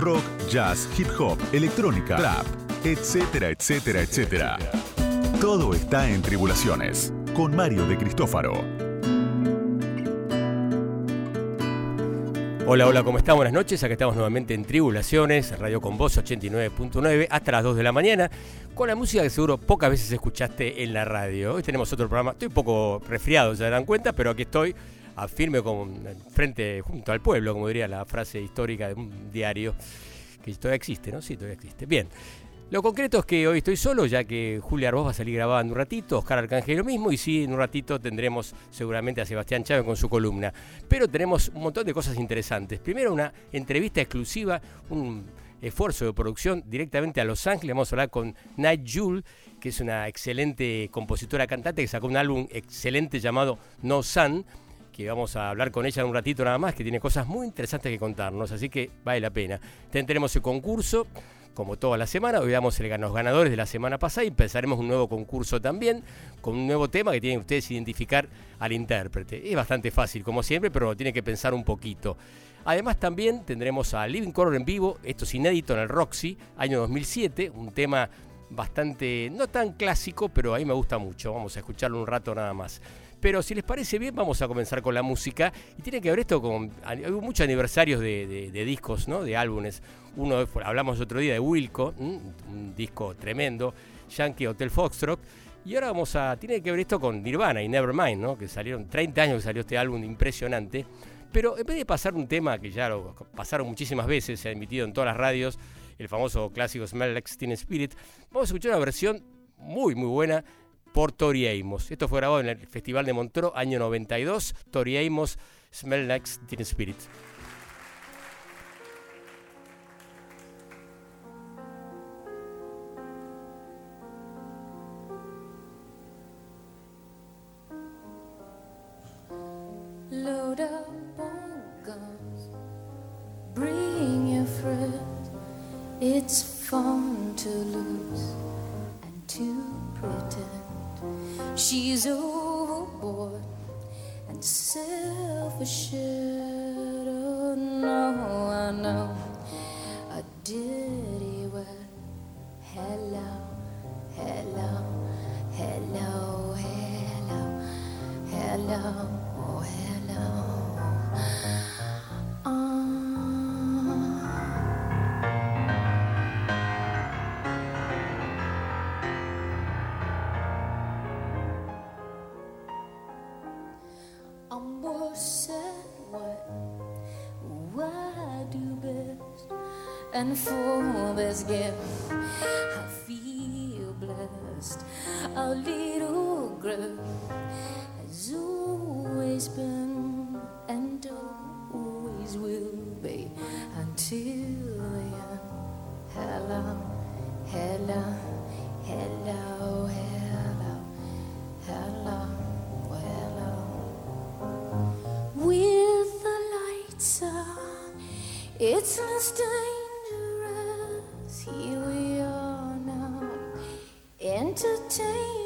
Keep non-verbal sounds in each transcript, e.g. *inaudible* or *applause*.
rock, jazz, hip hop, electrónica, rap, etcétera, etcétera, etcétera. Todo está en Tribulaciones, con Mario de Cristófaro. Hola, hola, ¿cómo están? Buenas noches. Acá estamos nuevamente en Tribulaciones, Radio con Voz 89.9, hasta las 2 de la mañana, con la música que seguro pocas veces escuchaste en la radio. Hoy tenemos otro programa, estoy un poco resfriado, se darán cuenta, pero aquí estoy a firme con frente junto al pueblo, como diría la frase histórica de un diario que todavía existe, ¿no? Sí, todavía existe. Bien. Lo concreto es que hoy estoy solo, ya que Julia Arbós va a salir grabando un ratito, Oscar Arcángel lo mismo, y sí, en un ratito tendremos seguramente a Sebastián Chávez con su columna. Pero tenemos un montón de cosas interesantes. Primero, una entrevista exclusiva, un esfuerzo de producción directamente a Los Ángeles. Vamos a hablar con Night Jewel, que es una excelente compositora cantante que sacó un álbum excelente llamado No Sun que vamos a hablar con ella en un ratito nada más, que tiene cosas muy interesantes que contarnos, así que vale la pena. Tendremos el concurso, como toda la semana, hoy damos los ganadores de la semana pasada y empezaremos un nuevo concurso también, con un nuevo tema que tienen ustedes identificar al intérprete. Es bastante fácil, como siempre, pero tienen que pensar un poquito. Además también tendremos a Living Color en vivo, esto es inédito en el Roxy, año 2007, un tema bastante, no tan clásico, pero a mí me gusta mucho, vamos a escucharlo un rato nada más. Pero si les parece bien, vamos a comenzar con la música. Y tiene que ver esto con. Hay muchos aniversarios de, discos, ¿no? De álbumes. Uno, hablamos otro día de Wilco, un disco tremendo. Yankee Hotel Foxtrot. Y ahora vamos a. Tiene que ver esto con Nirvana y Nevermind, ¿no? Que salieron 30 años que salió este álbum impresionante. Pero en vez de pasar un tema que ya lo pasaron muchísimas veces, se ha emitido en todas las radios, el famoso clásico Smell Like Teen Spirit, vamos a escuchar una versión muy, muy buena por Tori Amos. Esto fue grabado en el Festival de Montreux, año 92. Tori Amos, Smell Like Teen Spirit. Load up on bring your friends. It's fun to lose She's overboard and self assured. Oh, no, I know a dirty word. Hello, hello, hello, hello, hello. Gift I feel blessed. Our little girl has always been and always will be until the end. Hello, hello, hello, hello, hello, hello. With the lights on, it's a entertain us.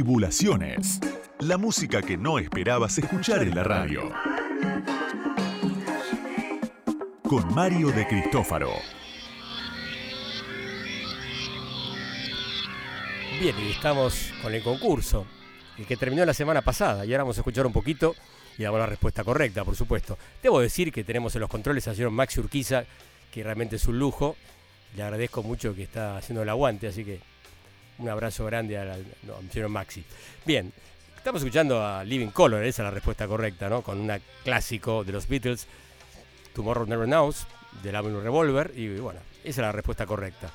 Tribulaciones. La música que no esperabas escuchar en la radio. Con Mario de Cristófaro. Bien, y estamos con el concurso, el que terminó la semana pasada, y ahora vamos a escuchar un poquito y damos la respuesta correcta, por supuesto. Debo decir que tenemos en los controles al señor Maxi Urquiza, que realmente es un lujo. Le agradezco mucho que está haciendo el aguante, así que un abrazo grande al, no, al señor Maxi. Bien, estamos escuchando a Living Color, esa es la respuesta correcta, ¿no? Con un clásico de los Beatles, Tomorrow Never Knows, del álbum Revolver, y bueno, esa es la respuesta correcta.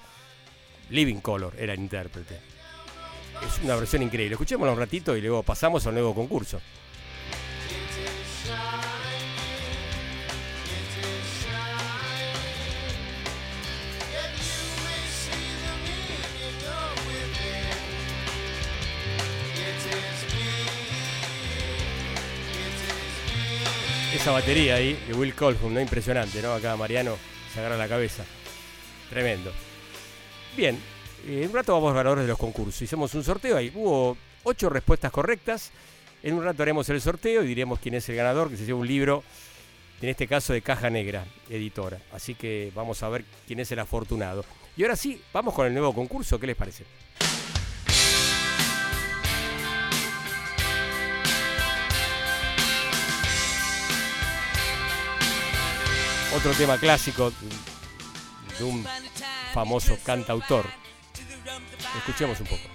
Living Color era el intérprete. Es una versión increíble. Escuchémosla un ratito y luego pasamos al nuevo concurso. Esa batería ahí de Will Colhoun, ¿no? Impresionante, ¿no? Acá Mariano se agarra la cabeza. Tremendo. Bien, eh, en un rato vamos a ganadores de los concursos. Hicimos un sorteo ahí. Hubo ocho respuestas correctas. En un rato haremos el sorteo y diremos quién es el ganador, que se lleva un libro, en este caso de Caja Negra, editora. Así que vamos a ver quién es el afortunado. Y ahora sí, vamos con el nuevo concurso. ¿Qué les parece? Otro tema clásico de un famoso cantautor. Escuchemos un poco.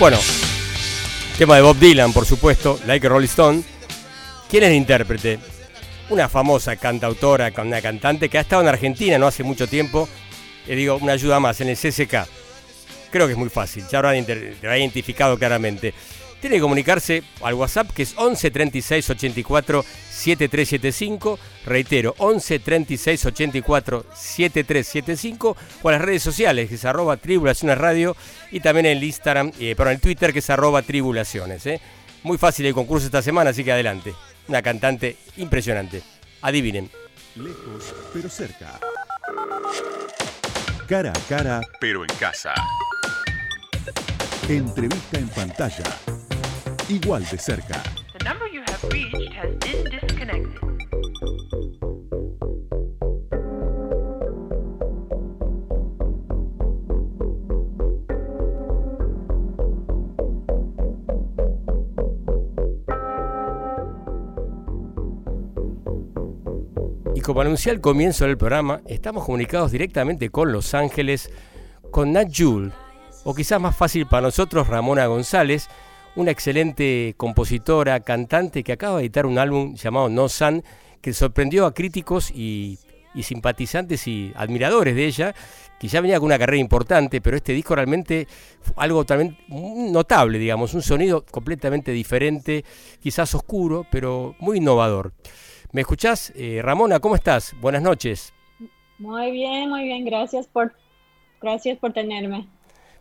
Bueno, tema de Bob Dylan, por supuesto, Like Rolling Stone. ¿Quién es el intérprete? Una famosa cantautora, una cantante que ha estado en Argentina no hace mucho tiempo. Le digo, una ayuda más, en el CCK. Creo que es muy fácil, ya te habrá identificado claramente. Tiene que comunicarse al WhatsApp que es 11 36 84 7375. Reitero, 11 36 84 7375. O a las redes sociales que es arroba tribulaciones radio. Y también en el Instagram, eh, perdón, el Twitter que es arroba tribulaciones. ¿eh? Muy fácil el concurso esta semana, así que adelante. Una cantante impresionante. Adivinen. Lejos, pero cerca. Cara a cara, pero en casa. Entrevista en pantalla. Igual de cerca. The number you have reached has been Y como anuncié al comienzo del programa, estamos comunicados directamente con Los Ángeles, con Nat Jule, o quizás más fácil para nosotros, Ramona González, una excelente compositora, cantante que acaba de editar un álbum llamado No Sun, que sorprendió a críticos y, simpatizantes y admiradores de ella, que ya venía con una carrera importante, pero este disco realmente fue algo también notable, digamos, un sonido completamente diferente, quizás oscuro, pero muy innovador. ¿Me escuchás? Eh, Ramona, ¿cómo estás? Buenas noches. Muy bien, muy bien, gracias por, gracias por tenerme.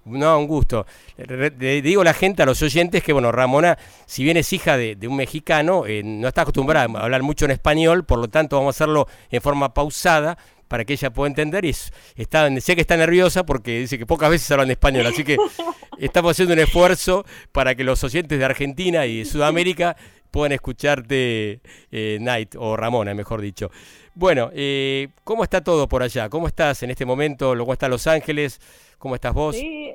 No, un gusto. Le digo a la gente, a los oyentes, que bueno, Ramona, si bien es hija de, de un mexicano, eh, no está acostumbrada a hablar mucho en español, por lo tanto vamos a hacerlo en forma pausada para que ella pueda entender. Y es- está, sé que está nerviosa porque dice que pocas veces hablan español, así que *laughs* estamos haciendo un esfuerzo para que los oyentes de Argentina y de Sudamérica puedan escucharte, eh, Night, o Ramona, mejor dicho. Bueno, eh, ¿cómo está todo por allá? ¿Cómo estás en este momento? ¿Cómo está Los Ángeles? ¿Cómo estás vos? Sí,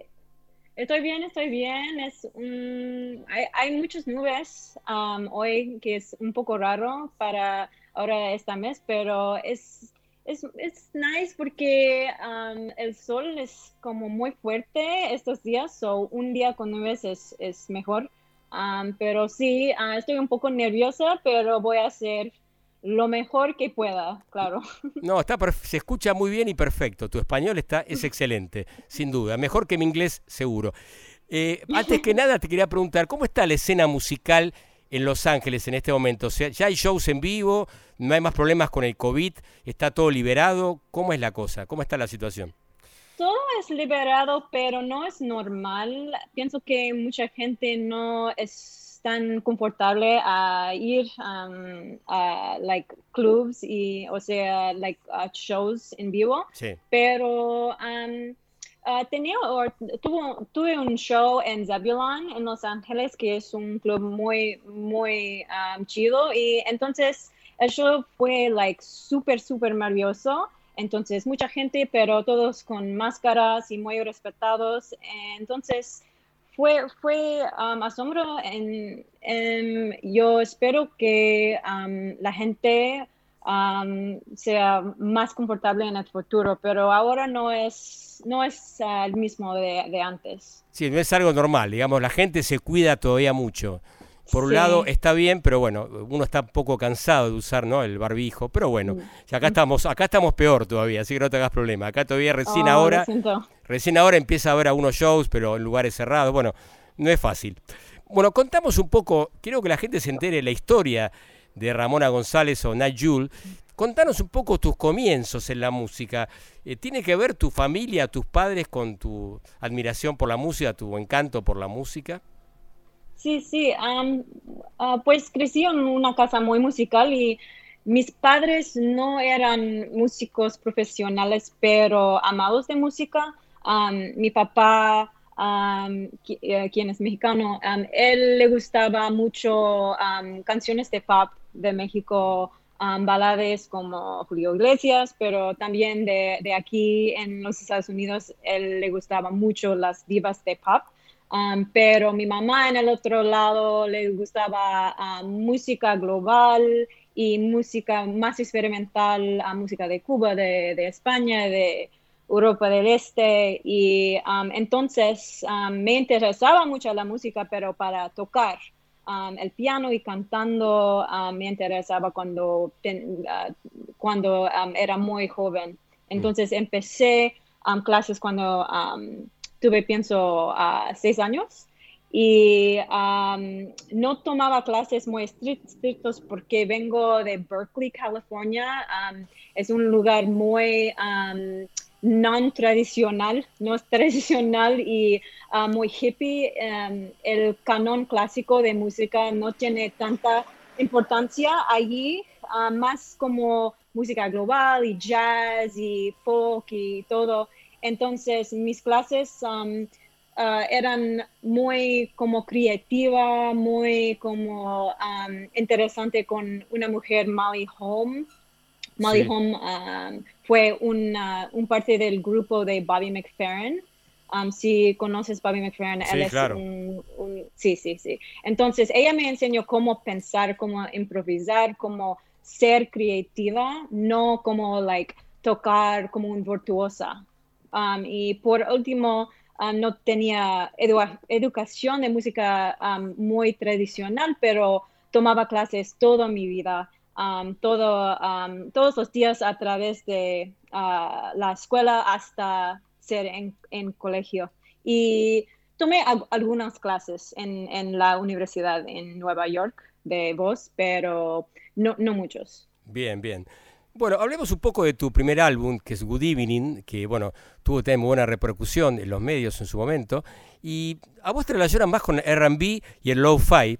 estoy bien, estoy bien. Es un- hay, hay muchas nubes um, hoy, que es un poco raro para ahora este mes, pero es, es, es nice porque um, el sol es como muy fuerte estos días, so un día con nubes es, es mejor. Um, pero sí, ah, estoy un poco nerviosa, pero voy a hacer lo mejor que pueda, claro. *laughs* No, está se escucha muy bien y perfecto. Tu español está, es excelente, sin duda. Mejor que mi inglés, seguro. Eh, antes que nada, te quería preguntar, ¿cómo está la escena musical en Los Ángeles en este momento? O sea, ¿ya hay shows en vivo? ¿No hay más problemas con el COVID? ¿Está todo liberado? ¿Cómo es la cosa? ¿Cómo está la situación? Todo es liberado, pero no es normal. Pienso que mucha gente no es tan confortable a ir um, a like clubs y, o sea, like a shows en vivo. Sí. Pero um, ah, tenía, or- tuvo- tuve un show en Zebulon, en Los Ángeles, que es un club muy, muy um, chido. Y entonces el show fue like súper, súper nervioso. Entonces, mucha gente, pero todos con máscaras y muy respetados. Entonces, fue, fue um, asombro. En, en- yo espero que um, la gente um, sea más confortable en el futuro, pero ahora no es, no es uh, el mismo de, de antes. Sí, no es algo normal, digamos, la gente se cuida todavía mucho. Por un Sí. lado está bien, pero bueno, uno está un poco cansado de usar ¿no? el barbijo, pero bueno, ya acá estamos, acá estamos peor todavía, así que no te hagas problema. Acá todavía recién Oh, ahora, recién ahora empieza a haber algunos shows, pero en lugares cerrados, bueno, no es fácil. Bueno, contamos un poco, quiero que la gente se entere la historia de Ramona González o Nat Jule. Contanos un poco tus comienzos en la música. Eh, ¿Tiene que ver tu familia, tus padres con tu admiración por la música, tu encanto por la música? Sí, sí, ah, pues crecí en una casa muy musical y mis padres no eran músicos profesionales, pero amados de música. Mi papá, eh, quien es mexicano, am, él le gustaba mucho canciones de pop de México, balades como Julio Iglesias, pero también de, de aquí en los Estados Unidos, él le gustaba mucho las divas de pop. Um, pero mi mamá en el otro lado le gustaba música global y música más experimental, música de Cuba, de, de España, de Europa del Este. Y um, entonces um, me interesaba mucho la música, pero para tocar um, el piano y cantando ah, me interesaba cuando, ah, cuando um, era muy joven. Entonces empecé um, clases cuando um, tuve, pienso, a seis años y um, no tomaba clases muy estric- estrictos porque vengo de Berkeley, California. Um, es un lugar muy um, non tradicional, no es tradicional y ah, muy hippie. Em, el canon clásico de música no tiene tanta importancia allí, ah, más como música global y jazz y folk y todo. Entonces mis clases um, ah, eran muy como creativa, muy como um, interesante con una mujer, Molly Holm. Molly Sí. Um, fue una, un parte del grupo de Bobby McFerrin. Um, si conoces Bobby McFerrin, Sí, él es claro. un, un- sí, sí, sí. Entonces ella me enseñó cómo pensar, cómo improvisar, cómo ser creativa, no como like tocar como un virtuosa. Um, y por último, um, no tenía edu- educación de música um, muy tradicional, pero tomaba clases toda mi vida, um, todo, um, todos los días a través de ah, la escuela hasta ser en, en colegio. Y tomé al- algunas clases en, en la universidad en Nueva York de voz, pero no, no muchos. Bien, bien. Bueno, hablemos un poco de tu primer álbum, que es Good Evening, que bueno, tuvo también muy buena repercusión en los medios en su momento. Y a vos te relacionan más con R&B y el lo-fi,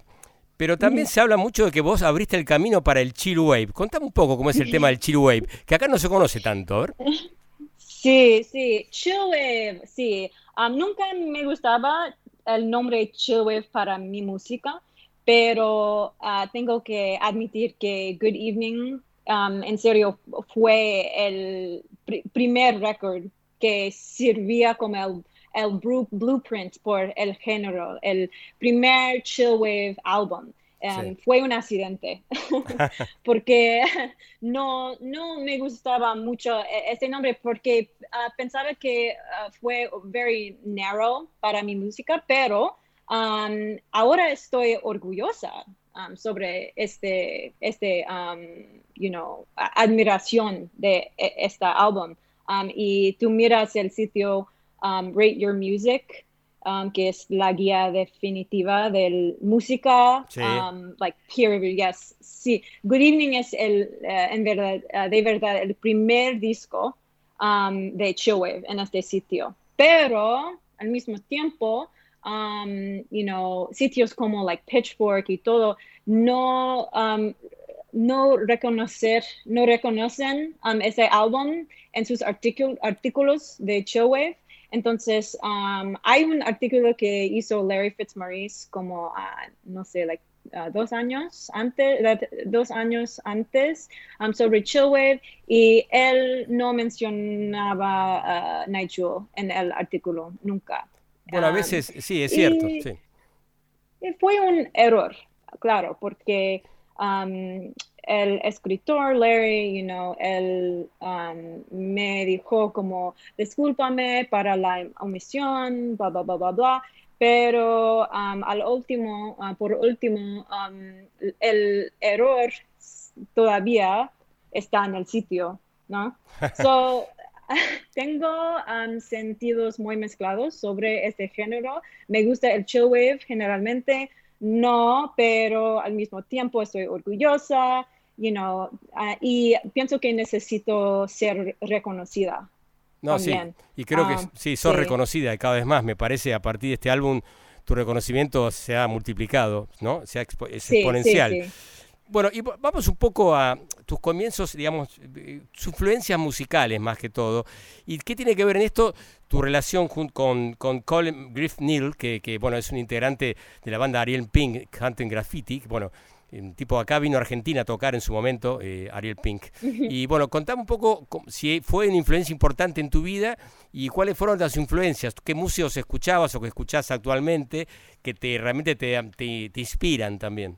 pero también se habla mucho de que vos abriste el camino para el chill wave. Contame un poco cómo es el tema del chill wave, que acá no se conoce tanto. ver. *laughs* Sí, sí, Chillwave, sí. Um, nunca me gustaba el nombre Chillwave para mi música, pero ah, tengo que admitir que Good Evening, um, en serio, fue el pri- primer record que servía como el, el blueprint por el género, el primer Chillwave álbum. Um, Sí. Fue un accidente, *laughs* porque no, no me gustaba mucho e- ese nombre porque ah, pensaba que ah, fue very narrow para mi música, pero um, ahora estoy orgullosa um, sobre este, este um, you know, admiración de este álbum. Um, y tú miras el sitio um, Rate Your Music, um, que es la guía definitiva de música, Sí. um, like peer review, yes, sí. Good Evening es el, eh, en verdad, eh, de verdad, el primer disco um, de Chillwave en este sitio. Pero al mismo tiempo, um, you know, sitios como like Pitchfork y todo, no, um, no reconocer, no reconocen um, ese álbum en sus artículo- artículos de Chillwave. Entonces, um, hay un artículo que hizo Larry Fitzmaurice como, ah, no sé, like, ah, dos años antes, that- dos años antes um, sobre Chillwave y él no mencionaba a Nigel en el artículo nunca. Bueno, a Um, veces, sí, es cierto. y- sí. y fue un error, claro, porque um, el escritor Larry, you know, él um, me dijo como, discúlpame para la omisión, bla, bla, bla, bla, bla. Pero um, al último, uh, por último, um, el error todavía está en el sitio, ¿no? *laughs* So, *laughs* tengo um, sentidos muy mezclados sobre este género. Me gusta el chill wave generalmente, no, pero al mismo tiempo estoy orgullosa, you know, ah, y pienso que necesito ser reconocida. No, sí. también. Y creo que Ah, sí, sos sí. reconocida cada vez más, me parece, a partir de este álbum, tu reconocimiento se ha multiplicado, ¿no? Se ha expo- es Sí, sí, exponencial. sí. Bueno, y va- vamos un poco a tus comienzos, digamos, sus influencias musicales más que todo. ¿Y qué tiene que ver en esto tu relación con, con Colin Griff Neal, que, que, bueno, es un integrante de la banda Ariel Pink, Hunting Graffiti? que, Bueno, un tipo acá vino a Argentina a tocar en su momento, eh, Ariel Pink. Y bueno, contame un poco si fue una influencia importante en tu vida y cuáles fueron las influencias, qué músicos escuchabas o que escuchás actualmente que te realmente te, te- te inspiran también.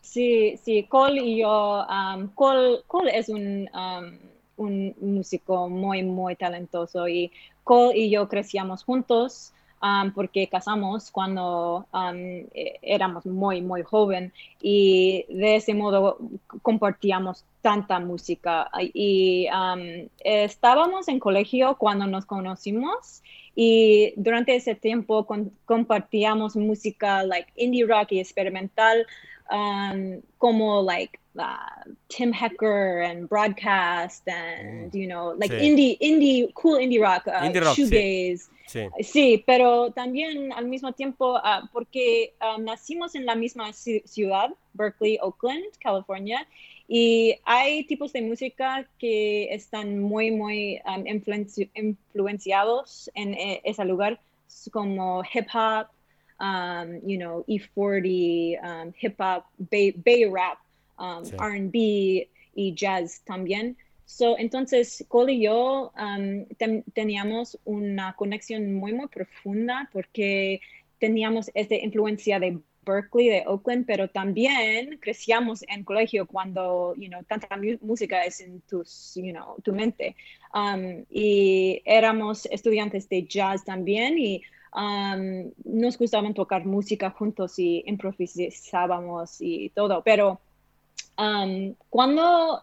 Sí, sí, Cole y yo, um, Cole, Cole es un, um, un músico muy, muy talentoso y Cole y yo crecíamos juntos um, porque casamos cuando um, éramos muy, muy joven y de ese modo compartíamos tanta música. Y um, estábamos en colegio cuando nos conocimos y durante ese tiempo con- compartíamos música like indie rock y experimental um, como like uh, Tim Hecker and Broadcast and you know like Sí. indie indie cool indie rock, uh, Indie rock, shoegaze. Sí. Sí, pero también al mismo tiempo, ah, porque ah, nacimos en la misma ci- ciudad, Berkeley, Oakland, California, y hay tipos de música que están muy, muy um, influenci- influenciados en eh, ese lugar, como hip hop, um, you know, E40, um, hip hop, bay, bay rap, um, Sí. R&B y jazz también. So, entonces, Cole y yo um, ten- teníamos una conexión muy, muy profunda porque teníamos esta influencia de Berkeley, de Oakland, pero también crecíamos en colegio cuando, you know, tanta música es en tus, you know, tu mente. Um, y éramos estudiantes de jazz también y um, nos gustaban tocar música juntos y improvisábamos y todo, pero um, cuando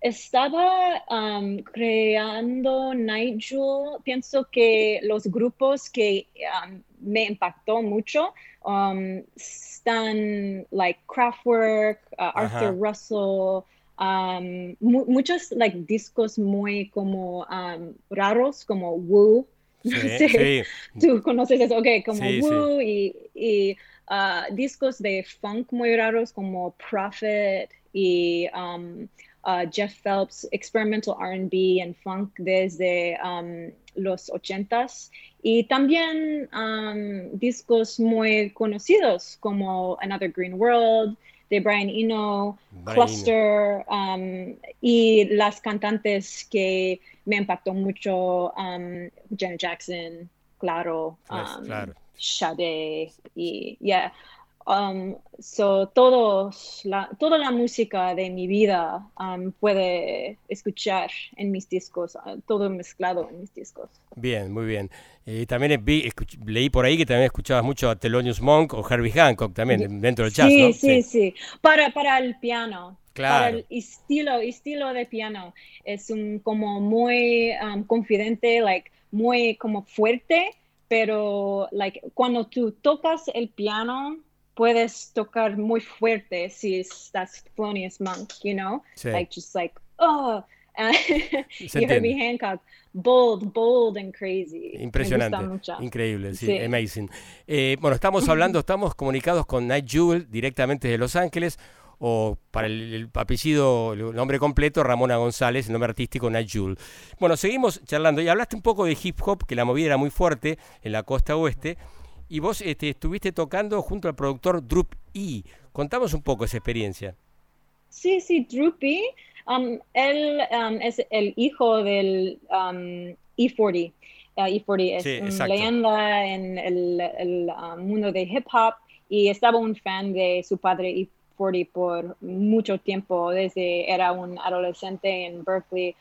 estaba um, creando Nigel, pienso que los grupos que um, me impactó mucho um, están like Kraftwerk, uh, Arthur. Russell, mu- muchos like discos muy como raros como Woo. Sí, *laughs* No sé, sí. tú conoces eso, ok, como Sí. Woo y, y, ah, discos de funk muy raros como Prophet y um, ah, Jeff Phelps, experimental R&B and funk desde um, los ochentas y también um, discos muy conocidos como Another Green World de Brian Eno, Brian Cluster um, y las cantantes que me impactó mucho, um, Janet Jackson, claro, Pues, um, claro. Sade y yeah. Um, so todos la, toda la música de mi vida um, puede escuchar en mis discos, uh, todo mezclado en mis discos. Bien, muy bien. Eh, también vi- escuch- leí por ahí que también escuchabas mucho a Thelonious Monk o Herbie Hancock también dentro del jazz, sí, ¿no? sí, sí, Para, para el piano. Para Claro. el estilo, estilo de piano. Es un como muy um, confidente, like, muy como fuerte, pero like, cuando tú tocas el piano, puedes tocar muy fuerte si estás Thelonious Monk, you know? Sí. Like, just like, oh. y *laughs* Se Herbie entiende. Hancock, bold, bold and crazy. Me Impresionante, increíble, sí, Sí. amazing. Eh, bueno, estamos hablando, estamos comunicados con Night Jewel directamente de Los Ángeles, o para el, el apellido, el nombre completo, Ramona González, el nombre artístico Night Jewel. Bueno, seguimos charlando y hablaste un poco de hip hop, que la movida era muy fuerte en la costa oeste, y vos este, estuviste tocando junto al productor Drup E. Contamos un poco esa experiencia. Sí, sí, Droopy. Um, él um, es el hijo del um, E40. Uh, E40 es Sí, una leyenda en el, el, mundo de hip hop y estaba un fan de su padre E40 por mucho tiempo, desde era un adolescente en Berkeley.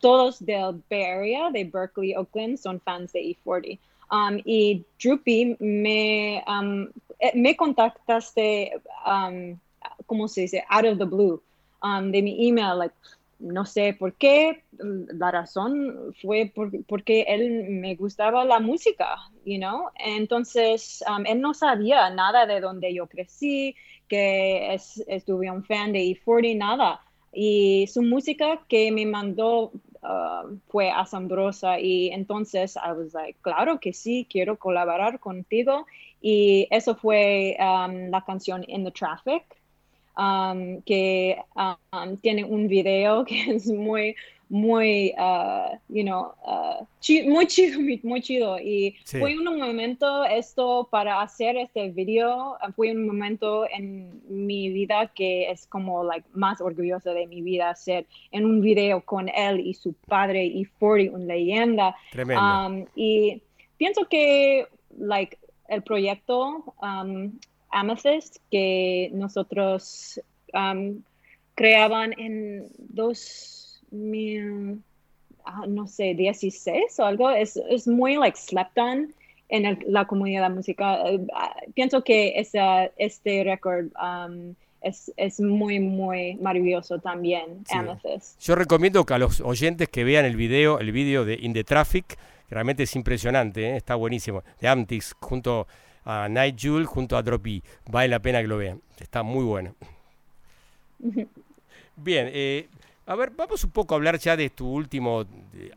Todos del Bay Area, de Berkeley, Oakland, son fans de E40. Um, y Droopy me, um, me contactaste, um, ¿cómo se dice? Out of the blue, de mi email, like, no sé por qué, la razón fue por- porque él me gustaba la música, you know, entonces él no sabía nada de donde yo crecí, que es, estuve un fan de E40, nada, y su música que me mandó uh, fue asombrosa y entonces I was like, claro que sí, quiero colaborar contigo y eso fue um, la canción In the Traffic, um, que um, tiene un video *laughs* que es muy, muy, uh, you know, uh, chi- muy chido, *laughs* muy, chido. Y Sí. fue un momento esto para hacer este video, uh, fue un momento en mi vida que es como like más orgullosa de mi vida hacer en un video con él y su padre y 40, una leyenda. Tremendo. Um, y pienso que, like, el proyecto um, Amethyst que nosotros um, creaban en 2000, ah, no sé, 16 o algo, es, es muy, like, slept on en el- la comunidad musical. Eh, ah, pienso que esa, este récord um, es, es muy, muy maravilloso también, Sí. Amethyst. Yo recomiendo que a los oyentes que vean el video, el video de In the Traffic, realmente es impresionante, ¿eh? está buenísimo, de Amtix junto a Night Jewel junto a Droppy. Vale la pena que lo vean. Está muy bueno. *laughs* Bien, eh, a ver, vamos un poco a hablar ya de tu último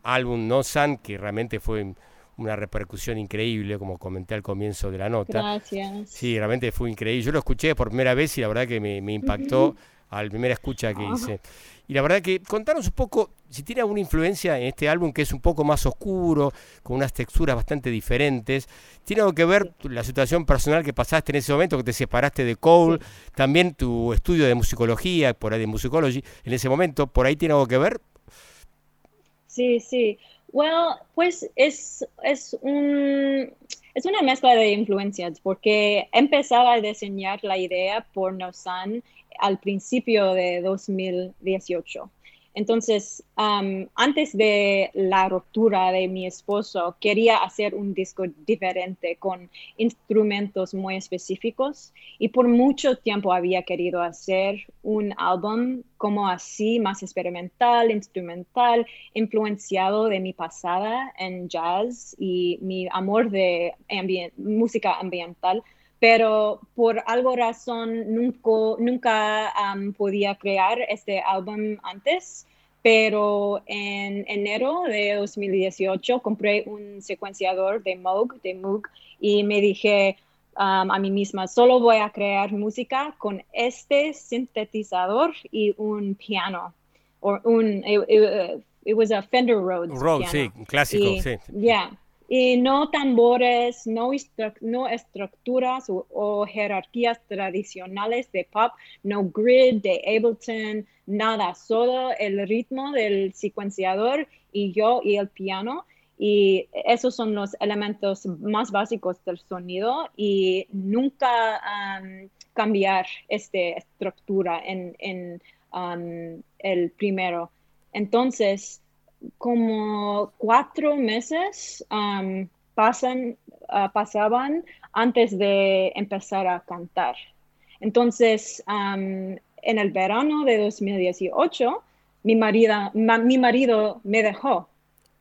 álbum, No Sun, que realmente fue una repercusión increíble, como comenté al comienzo de la nota. Gracias. Sí, realmente fue increíble. Yo lo escuché por primera vez y la verdad que me, me impactó a la primera escucha que hice. Y la verdad que contanos un poco si tiene alguna influencia en este álbum que es un poco más oscuro, con unas texturas bastante diferentes. ¿Tiene algo que ver la situación personal que pasaste en ese momento, que te separaste de Cole? También tu estudio de musicología, por ahí de musicology, en ese momento, ¿por ahí tiene algo que ver? Sí, sí. Well, pues es, es un, es una mezcla de influencias porque empezaba a diseñar la idea por Nosan al principio de 2018. Entonces, antes de la ruptura de mi esposo, quería hacer un disco diferente con instrumentos muy específicos y por mucho tiempo había querido hacer un álbum como así, más experimental, instrumental, influenciado de mi pasada en jazz y mi amor de música ambiental pero por algo razón nunca, nunca um, podía crear este álbum antes. Pero en enero de 2018 compré un secuenciador de Moog, de Moog, y me dije um, a mí misma, solo voy a crear música con este sintetizador y un piano. O un, it, it- it was a Fender Rhodes. Road, piano. sí, clásico, Y- sí. ya. Y no tambores, no, no estructuras o, o jerarquías tradicionales de pop, no grid de Ableton, nada, solo el ritmo del secuenciador y yo y el piano. Y esos son los elementos más básicos del sonido y nunca um, cambiar esta estructura en, en um, el primero. Entonces, como cuatro meses um, pasan, ah, pasaban antes de empezar a cantar. Entonces, um, en el verano de 2018, mi, marida- ma- mi marido me dejó.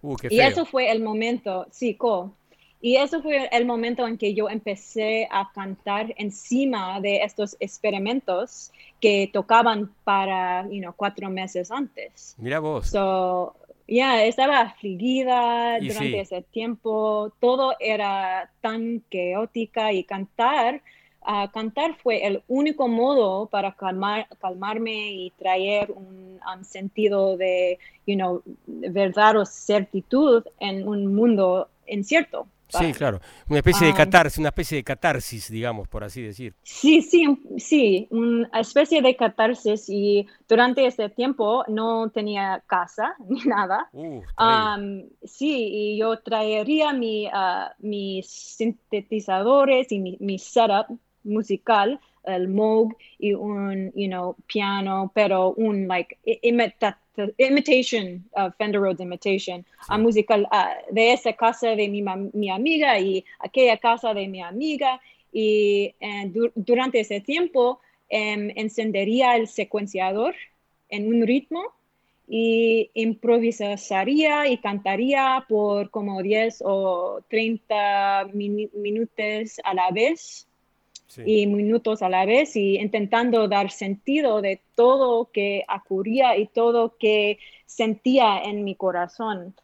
Uh, Y eso fue el momento, sí, co. Y eso fue el momento en que yo empecé a cantar encima de estos experimentos que tocaban para, you know, cuatro meses antes. Mira vos. So, yeah, estaba afligida Y durante sí. ese tiempo, todo era tan caótica y cantar, ah, cantar fue el único modo para calmar, calmarme y traer un um, sentido de, you know, verdad o certitud en un mundo incierto. Sí, claro. Una especie de Ah. catarsis, una especie de catarsis, digamos, por así decir. Sí, sí, sí, una especie de catarsis y durante ese tiempo no tenía casa *laughs* ni nada. Uh. Um, sí, y yo traería mi, ah, mis sintetizadores y mi, mi setup musical, el Moog y un, you know, piano, pero un, like, imita- imitation, uh, Fender Rhodes imitation, a musical ah, de esa casa de mi, mi amiga y aquella casa de mi amiga. Y eh, du- durante ese tiempo em, encendería el secuenciador en un ritmo y improvisaría y cantaría por como 10 o 30 mini- minutos a la vez Y minutos a la vez y intentando dar sentido de todo que ocurría y todo que sentía en mi corazón.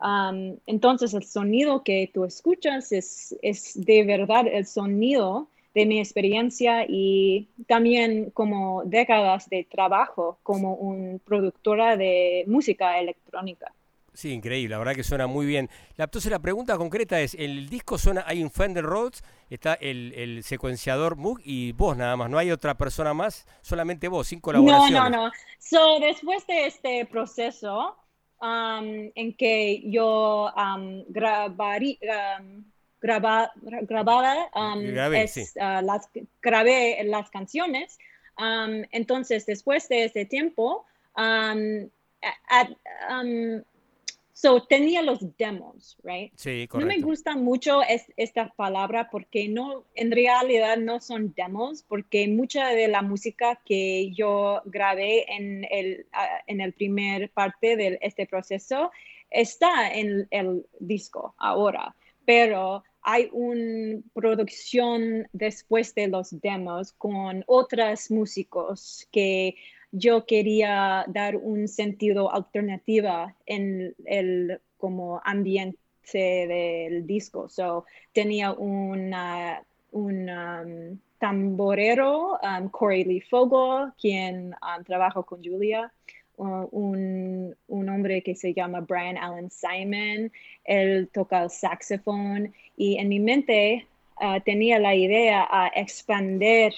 Um, entonces el sonido que tú escuchas es, es de verdad el sonido de mi experiencia y también como décadas de trabajo como un productora de música electrónica. Sí, increíble, la verdad que suena muy bien. La, entonces la pregunta concreta es, el disco suena, hay un Fender Rhodes, está el, el secuenciador Moog y vos nada más, no hay otra persona más, solamente vos, sin No, colaboraciones. no, no. So, después de este proceso um, en que yo um, grabarí, um, graba- grababa, um, Grabé, es, sí. uh, las, grabé las canciones, entonces después de ese tiempo, so, tenía los demos, right? Sí, No me correcto. gusta mucho es- esta palabra porque no, en realidad no son demos, porque mucha de la música que yo grabé en el, ah, en el primer parte de este proceso está en el disco ahora, pero hay una producción después de los demos con otros músicos que yo quería dar un sentido alternativo en el como ambiente del disco. So, tenía una, un um, tamborero, um, Corey Lee Fogo, quien um, trabajó con Julia, uh, un, un, hombre que se llama Brian Allen Simon, él toca el saxofón y en mi mente uh, tenía la idea a expandir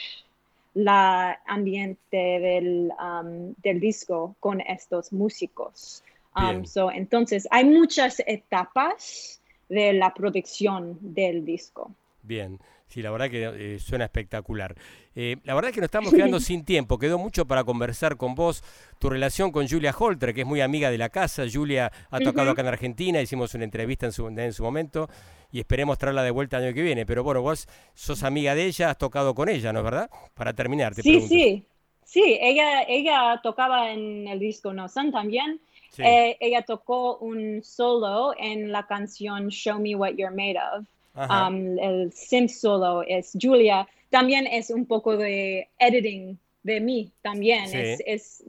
la ambiente del, um, del disco con estos músicos. Um, so, entonces, hay muchas etapas de la producción del disco. Bien, sí, la verdad que eh, suena espectacular. Eh, la verdad es que nos estamos quedando sin tiempo, quedó mucho para conversar con vos. Tu relación con Julia Holter, que es muy amiga de la casa. Julia ha tocado acá en Argentina, hicimos una entrevista en su, en su momento y esperemos traerla de vuelta el año que viene. Pero bueno, vos sos amiga de ella, has tocado con ella, ¿no es verdad? Para terminar, te Sí, sí, sí, ella, ella tocaba en el disco No Sun también. Sí. Eh, ella tocó un solo en la canción Show Me What You're Made Of. Um, el synth solo es Julia. También es un poco de editing de mí también. Sí. Es, es,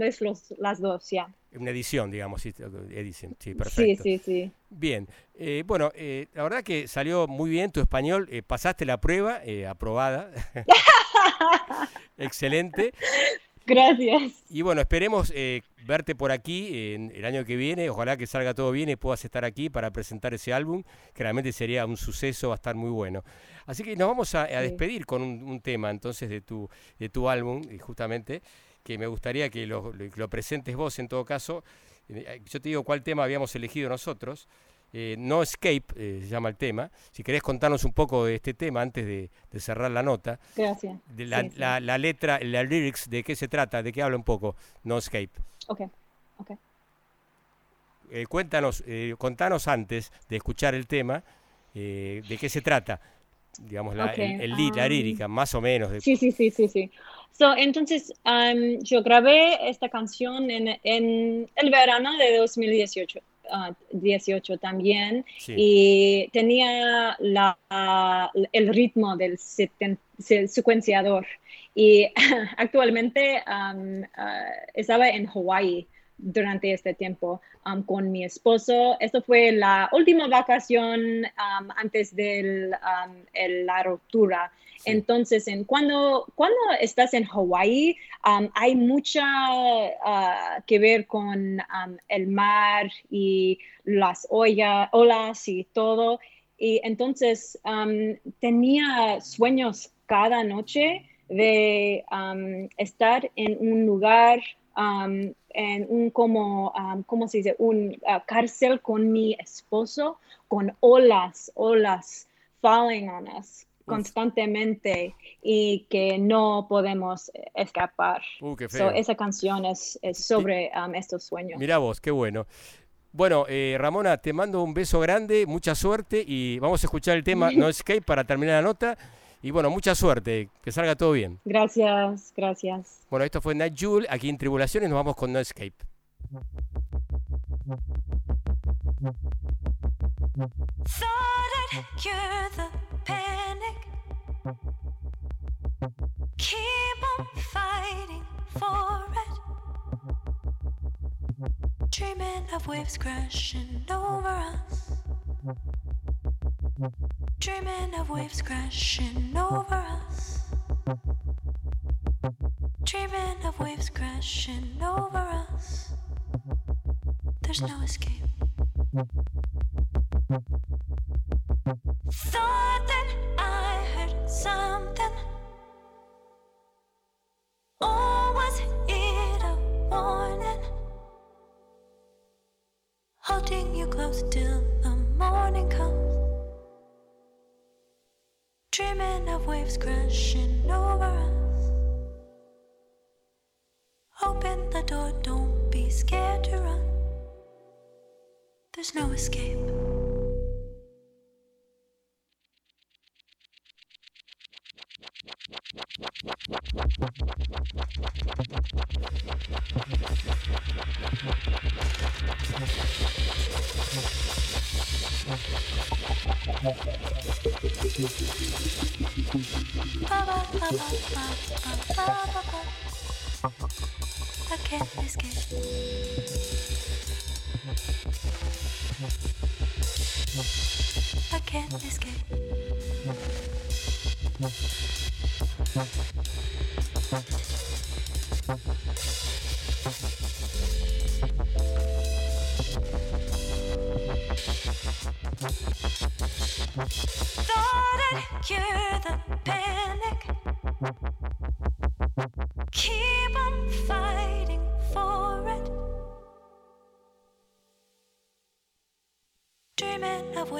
es los, las dos, ya. Una edición, digamos, sí, edición, sí, perfecto. Sí, sí, sí. Bien, eh, bueno, eh, la verdad que salió muy bien tu español, eh, pasaste la prueba, eh, aprobada. *laughs* Excelente. Gracias. Y bueno, esperemos eh, verte por aquí en el año que viene. Ojalá que salga todo bien y puedas estar aquí para presentar ese álbum, que realmente sería un suceso, va a estar muy bueno. Así que nos vamos a, a despedir con un, un, tema entonces de tu, de tu álbum, y justamente, que me gustaría que lo, lo presentes vos en todo caso. Yo te digo cuál tema habíamos elegido nosotros. Eh, no Escape eh, se llama el tema. Si querés contarnos un poco de este tema antes de, de cerrar la nota. Gracias. De la, sí, sí. La, la, letra, la lyrics, ¿de qué se trata? ¿De qué habla un poco? No Escape. Ok, ok. Eh, cuéntanos, contanos antes de escuchar el tema, ¿de qué se trata? Digamos, la, okay. el, el lead, um, la lírica, más o menos. Sí, sí, sí, sí, sí. So, entonces, um, yo grabé esta canción en, en el verano de 2018. Uh, 18 también sí. y tenía la, el ritmo del secuenciador y *laughs* actualmente um, uh, estaba en Hawaii durante este tiempo um, con mi esposo. Esto fue la última vacación um, antes de la ruptura. Entonces, en cuando, cuando estás en Hawaii, hay mucha uh, que ver con el mar y las olla, olas y todo. Y entonces tenía sueños cada noche de estar en un lugar Um, en un como, um, ¿cómo se dice? Un uh, cárcel con mi esposo, con olas, olas falling on us constantemente y que no podemos escapar. Uh, qué feo. So, esa canción es, es sobre um, estos sueños. Mira vos, qué bueno. Bueno, eh, Ramona, te mando un beso grande, mucha suerte y vamos a escuchar el tema *laughs* No Escape para terminar la nota. Y bueno, mucha suerte, que salga todo bien. Gracias, gracias. Bueno, esto fue Night Jewel, aquí en Tribulaciones, nos vamos con No Escape. Thought I'd cure the panic. Keep on fighting for it. Dreaming of waves crashing over us. Dreaming of waves crashing over us. Dreaming of waves crashing over us. There's no escape. Thought that I heard something. Or was it a warning? Holding you close till the morning comes. Dreaming of waves crashing over us. Open the door, don't be scared to run. There's no escape. I can't escape.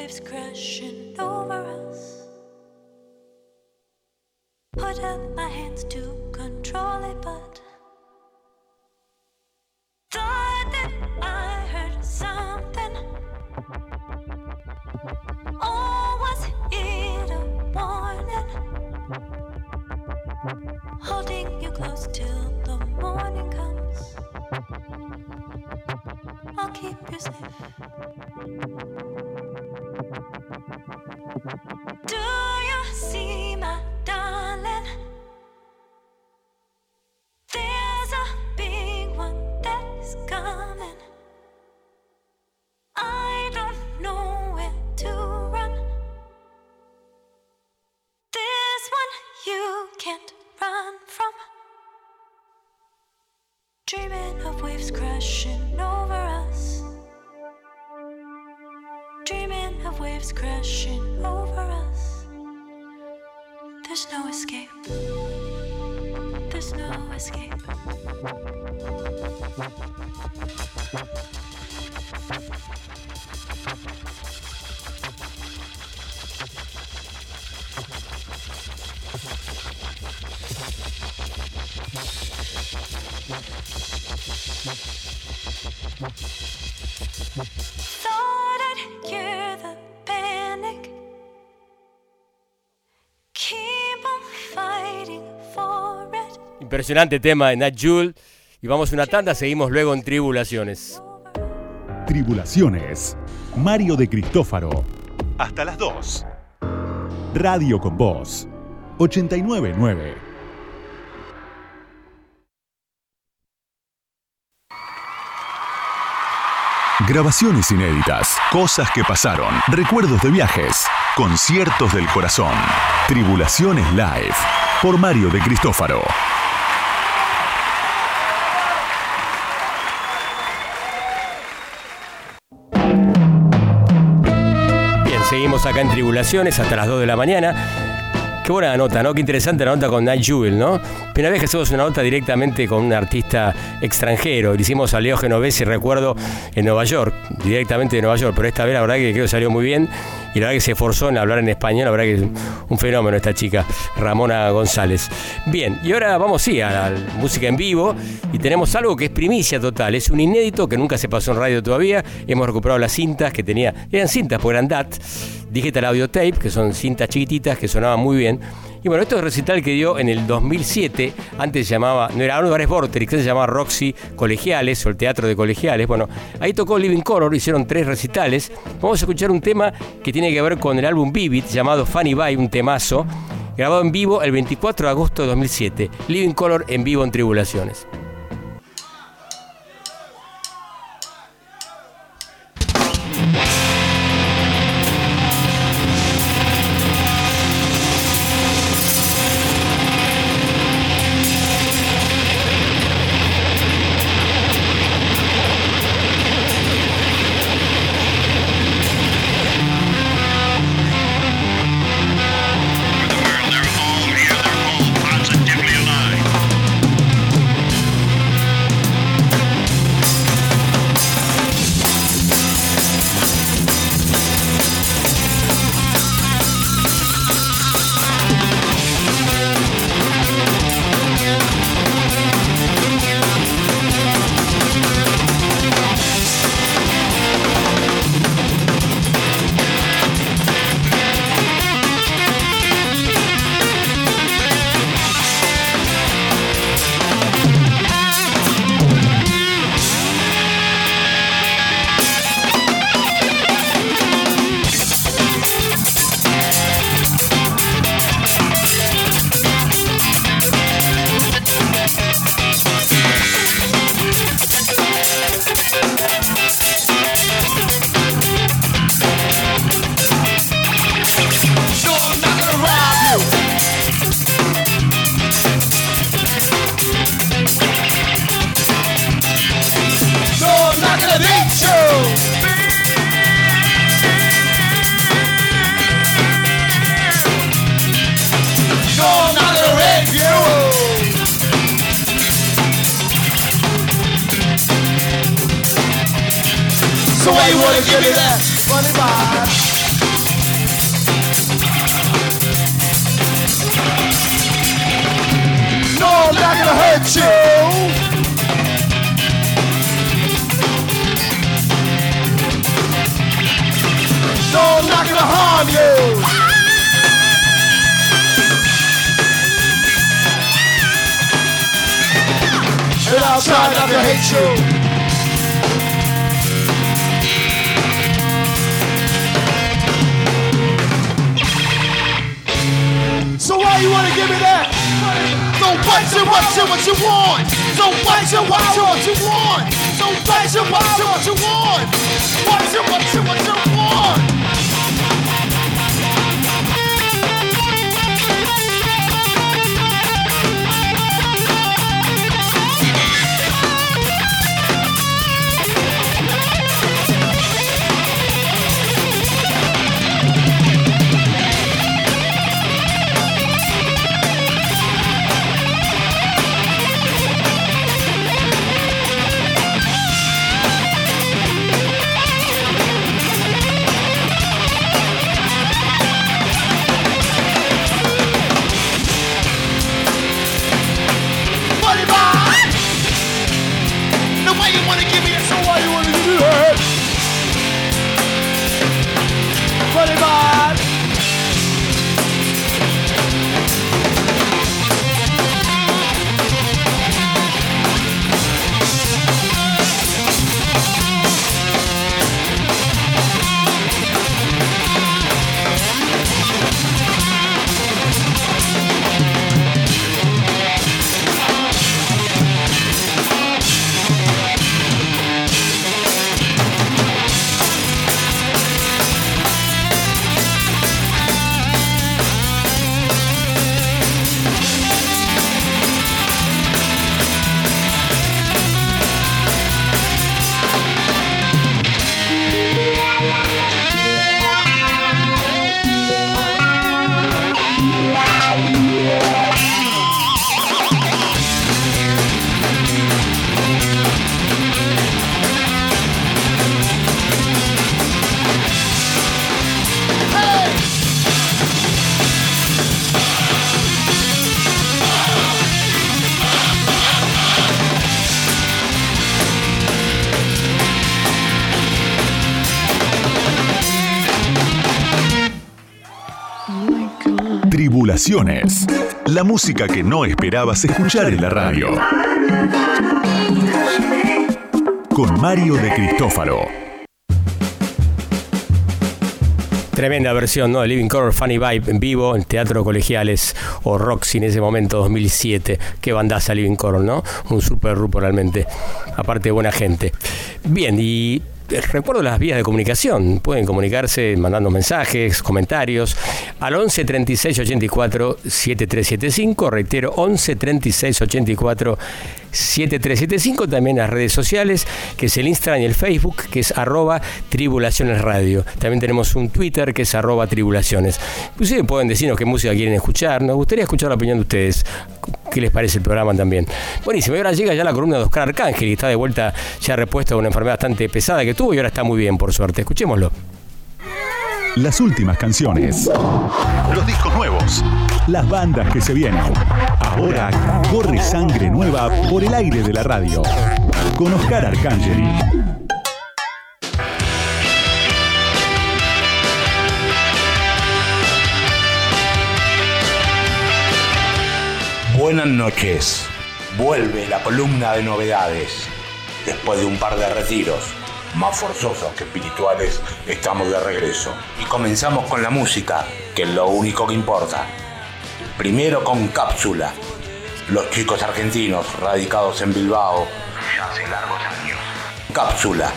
Waves crashing over us. Put up my hands to control it, but thought that I heard something. Or was it a warning? Holding you close till the morning comes. I'll keep you safe. Crashing over us. Dreaming of waves crashing over us. There's no escape. There's no escape. Impresionante tema de Nat Jule. Y vamos a una tanda, seguimos luego en Tribulaciones. Tribulaciones. Mario de Cristófaro. Hasta las 2. Radio con Voz. 899. Grabaciones inéditas, cosas que pasaron, recuerdos de viajes, conciertos del corazón. Tribulaciones Live. Por Mario de Cristófaro. Acá en Tribulaciones hasta las 2 de la mañana. Qué buena nota, ¿no? Qué interesante la nota con Night Jewel, ¿no? Primera vez que hacemos una nota directamente con un artista extranjero. Le hicimos a Leo Genovese, recuerdo, en Nueva York, directamente de Nueva York, pero esta vez la verdad que creo que salió muy bien y la verdad que se esforzó en hablar en español, la verdad que es un fenómeno esta chica, Ramona González. Bien, y ahora vamos, sí, a la música en vivo y tenemos algo que es primicia total, es un inédito que nunca se pasó en radio todavía, hemos recuperado las cintas que tenía, eran cintas, porque eran DAT, Digital Audio Tape, que son cintas chiquititas que sonaban muy bien. Y bueno, esto es recital que dio en el 2007, antes se llamaba, no era Álvarez Vorterix, se llamaba Roxy Colegiales o el Teatro de Colegiales. Bueno, ahí tocó Living Color, hicieron tres recitales. Vamos a escuchar un tema que tiene que ver con el álbum Vivid, llamado Funny Bye, un temazo, grabado en vivo el 24 de agosto de 2007. Living Color en vivo en Tribulaciones. La música que no esperabas escuchar en la radio. Con Mario de Cristófaro. Tremenda versión, ¿no? De Living Color Funny Vibe en vivo en Teatro Colegiales o Roxy en ese momento, 2007. Qué bandaza Living Color, ¿no? Un super grupo realmente. Aparte buena gente. Bien, y recuerdo las vías de comunicación. Pueden comunicarse mandando mensajes, comentarios al 11 36 84 7375. Reitero, 11 36 84 7375. También las redes sociales, que es el Instagram y el Facebook, que es arroba tribulaciones radio. También tenemos un Twitter que es arroba tribulaciones. Inclusive pueden decirnos qué música quieren escuchar. Nos gustaría escuchar la opinión de ustedes. ¿Qué les parece el programa también? Buenísimo. Y ahora llega ya la columna de Oscar Arcángel y está de vuelta ya repuesto de una enfermedad bastante pesada que tuvo y ahora está muy bien, por suerte. Escuchémoslo. Las últimas canciones. Los discos nuevos. Las bandas que se vienen. Ahora corre sangre nueva por el aire de la radio. Con Oscar Arcángeli. Buenas noches. Vuelve la columna de novedades. Después de un par de retiros, más forzosos que espirituales, estamos de regreso. Y comenzamos con la música, que es lo único que importa. Primero con Cápsula. Los chicos argentinos radicados en Bilbao ya hace largos años. Cápsula.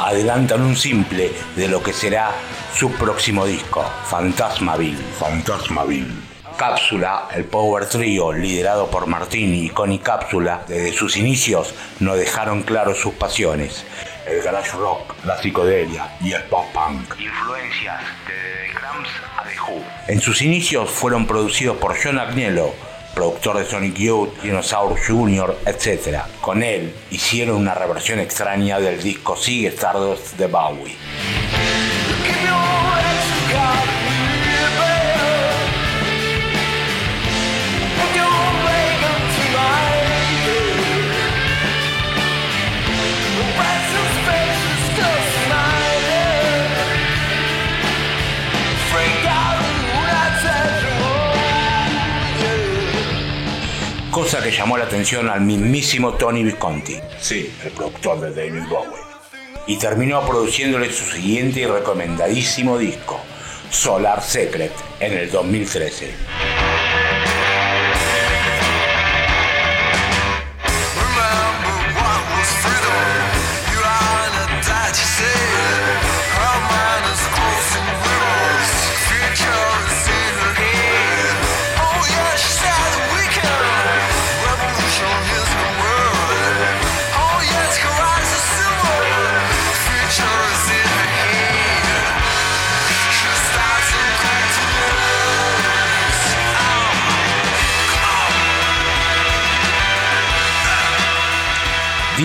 Adelantan un simple de lo que será su próximo disco, Fantasmaville. Fantasmaville. Cápsula, el power trio liderado por Martini y Connie Cápsula, desde sus inicios no dejaron claros sus pasiones. El garage rock, la psicodelia y el pop punk. Influencias desde The Cramps a The Who. En sus inicios fueron producidos por John Agnello, productor de Sonic Youth, Dinosaur Jr., etc. Con él hicieron una reversión extraña del disco Sigue Stardust de Bowie. Cosa que llamó la atención al mismísimo Tony Visconti, sí, el productor de David Bowie, y terminó produciéndole su siguiente y recomendadísimo disco, Solar Secret, en el 2013.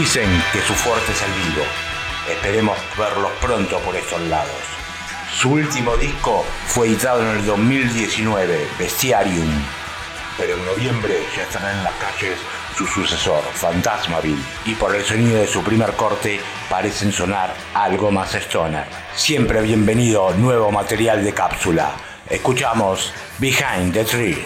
Dicen que su fuerte es el vivo. Esperemos verlos pronto por estos lados. Su último disco fue editado en el 2019, Bestiarium. Pero en noviembre ya estará en las calles su sucesor, Fantasmaville, y por el sonido de su primer corte parecen sonar algo más stoner. Siempre bienvenido nuevo material de cápsula. Escuchamos Behind the Tree.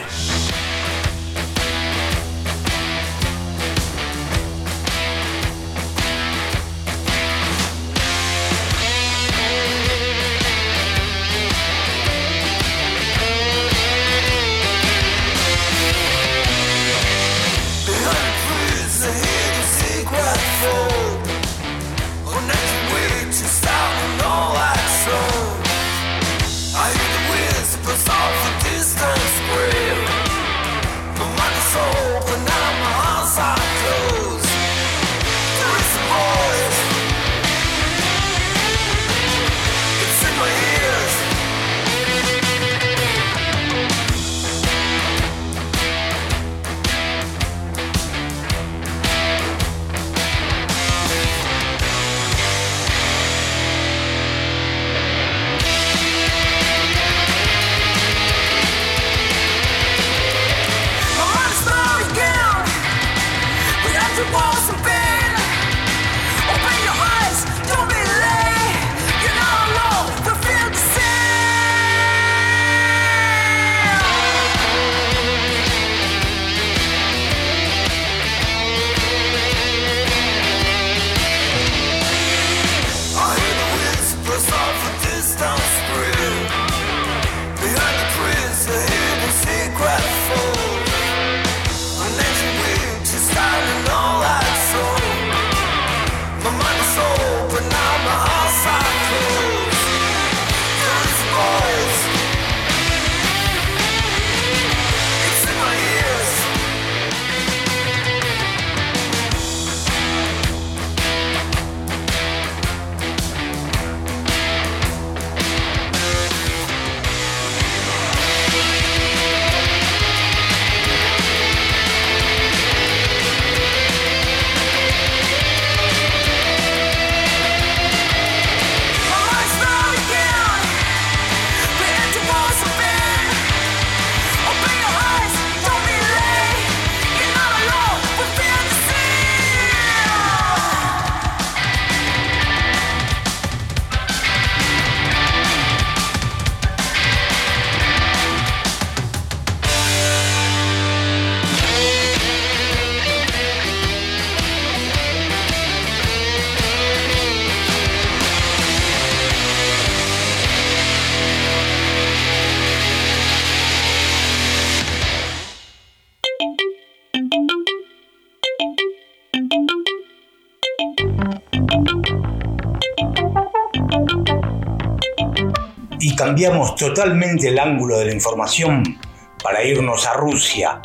Cambiamos totalmente el ángulo de la información para irnos a Rusia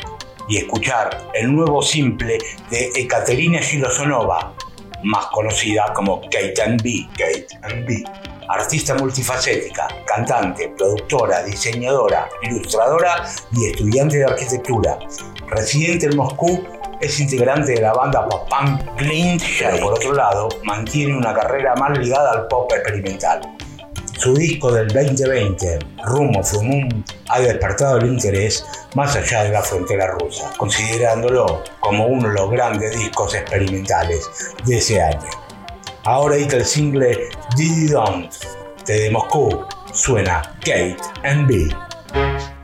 y escuchar el nuevo simple de Ekaterina Shirosonova, más conocida como Kate and B. Kate and B. Artista multifacética, cantante, productora, diseñadora, ilustradora y estudiante de arquitectura. Residente en Moscú, es integrante de la banda pop-punk Blind pero por otro lado mantiene una carrera más ligada al pop experimental. Su disco del 2020, Rumbo from Moon, ha despertado el interés más allá de la frontera rusa, considerándolo como uno de los grandes discos experimentales de ese año. Ahora edita el single Diddy Don't, desde Moscú, suena Kate and B.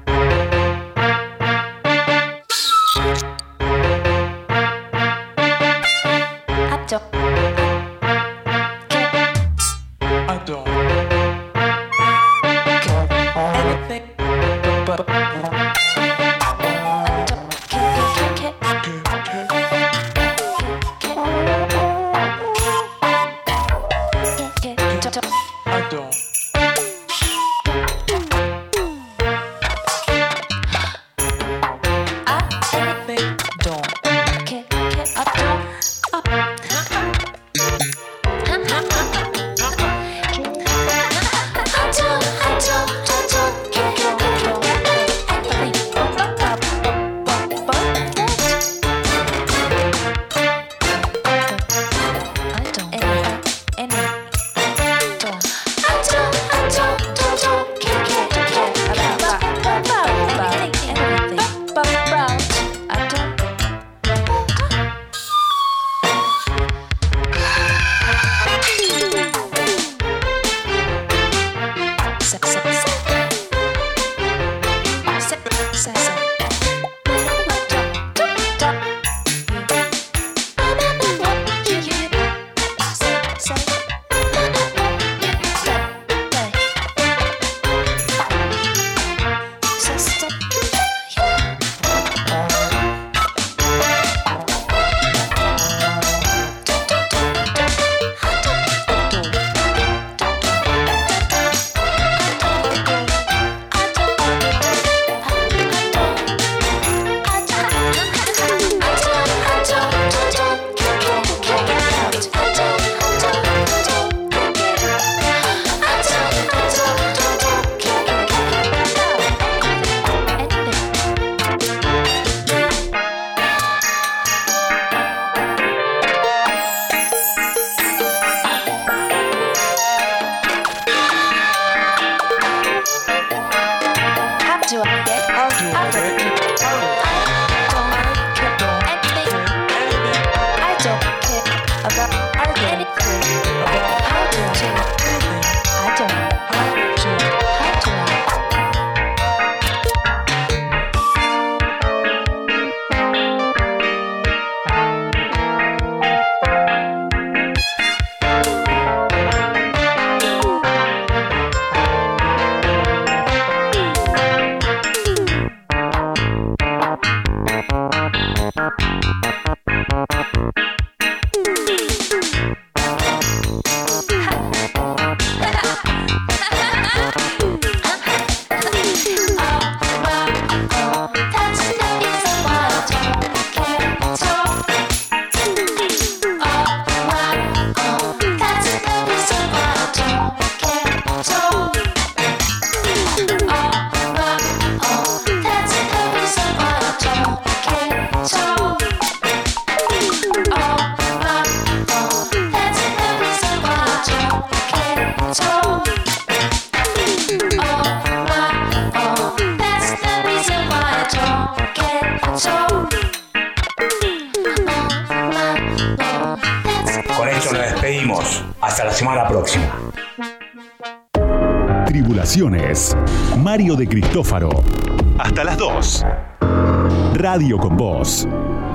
Radio con Voz.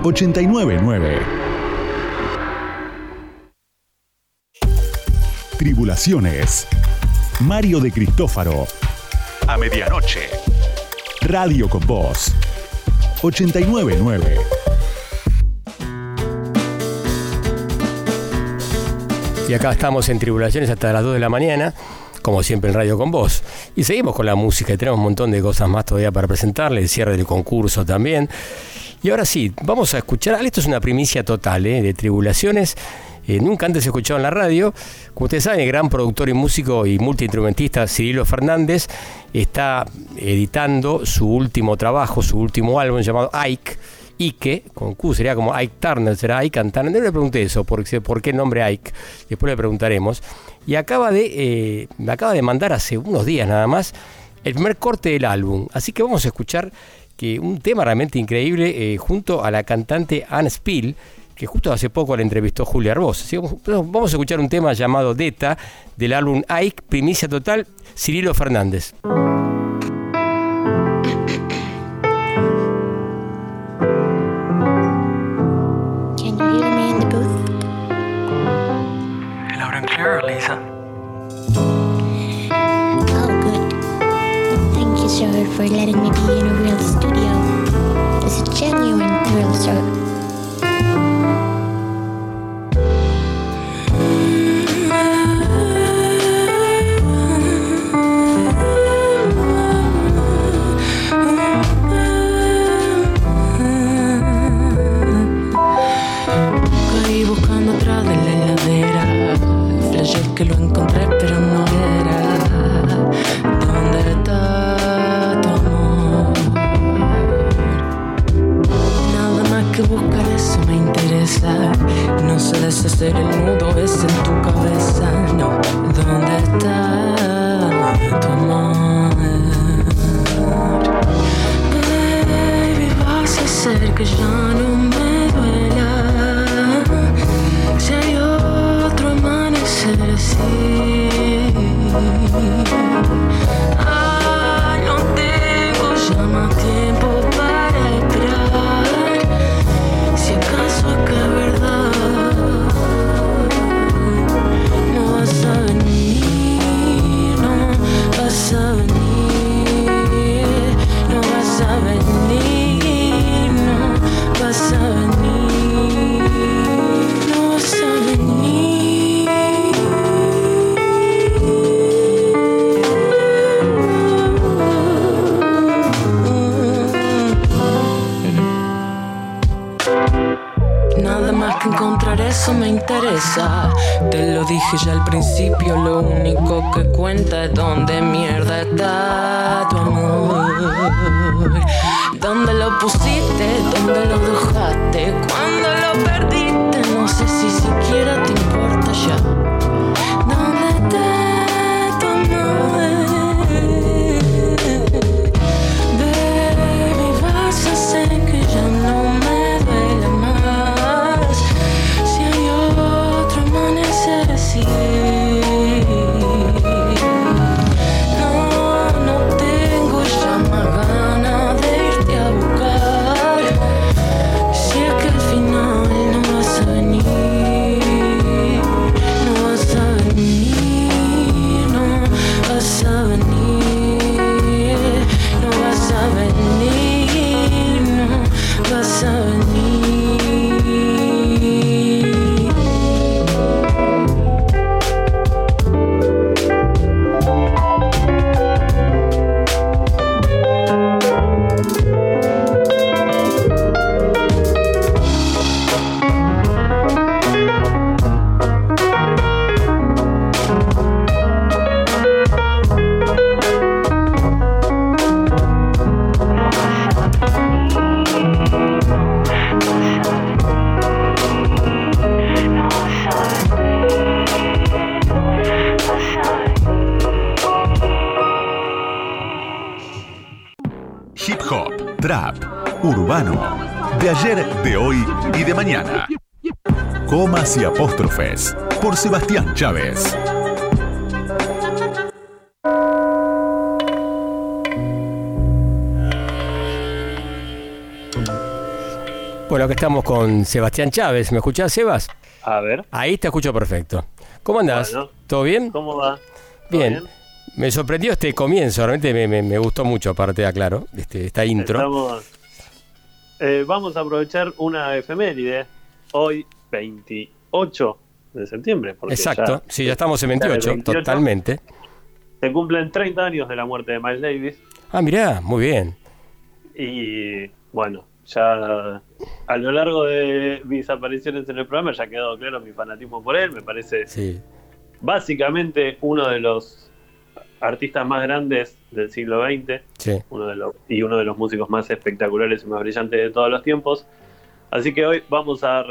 899. Tribulaciones. Mario de Cristófaro. A medianoche. Radio con Voz. 899. Y acá estamos en Tribulaciones hasta las 2 de la mañana, como siempre en Radio con Vos. Y seguimos con la música y tenemos un montón de cosas más todavía para presentarle, el cierre del concurso también. Y ahora sí, vamos a escuchar, esto es una primicia total ¿eh? de Tribulaciones. eh, nunca antes escuchado en la radio. Como ustedes saben, el gran productor y músico y multiinstrumentista Cirilo Fernández está editando su último trabajo, su último álbum llamado Ike. Ike, con Q sería como Ike Turner, será Ike Turner. No le pregunté eso, porque, por qué el nombre Ike, después le preguntaremos. Y acaba de, eh, me acaba de mandar hace unos días nada más el primer corte del álbum. Así que vamos a escuchar que un tema realmente increíble eh, junto a la cantante Anne Spill, que justo hace poco la entrevistó Julia Arbós. Así que vamos- a escuchar un tema llamado Deta del álbum Ike, primicia total, Cirilo Fernández. For letting me be in a real studio. It's a genuine thrill, sir. Chávez. Bueno, que estamos con Sebastián Chávez. ¿Me escuchás, Sebas? A ver. Ahí te escucho perfecto. ¿Cómo andás? Bueno. ¿Todo bien? ¿Cómo va? Bien. Me sorprendió este comienzo, realmente me, me- me gustó mucho, aparte de aclaro, este, esta intro. Estamos, eh, vamos a aprovechar una efeméride hoy, 28 de septiembre. porque Exacto, ya- sí, ya estamos en ya el 28, 28. totalmente. Se cumplen 30 años de la muerte de Miles Davis Ah, mirá, muy bien. y bueno, ya a lo largo de mis apariciones en el programa ya ha quedado claro mi fanatismo por él. Me parece Sí. básicamente uno de los artistas más grandes del siglo XX Sí. uno de los, y uno de los músicos más espectaculares y más brillantes de todos los tiempos. Así que hoy vamos a,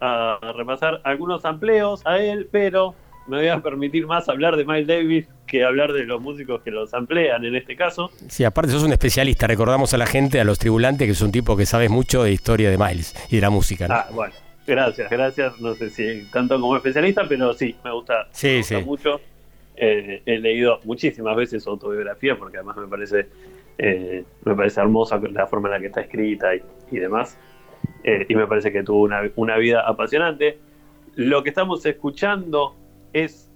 a repasar algunos amplios a él, pero me voy a permitir más hablar de Miles Davis que hablar de los músicos que los amplían en este caso. Sí, aparte sos un especialista, recordamos a la gente, a los tribulantes, que es un tipo que sabes mucho de historia de Miles y de la música, ¿no? Ah, bueno, gracias, gracias. No sé si tanto como especialista, pero sí, me gusta, Sí, me gusta sí. mucho. Eh, he leído muchísimas veces su autobiografía porque además me parece eh, me parece hermosa la forma en la que está escrita y, y demás. Eh, y me parece que tuvo una, una vida apasionante. Lo que estamos escuchando es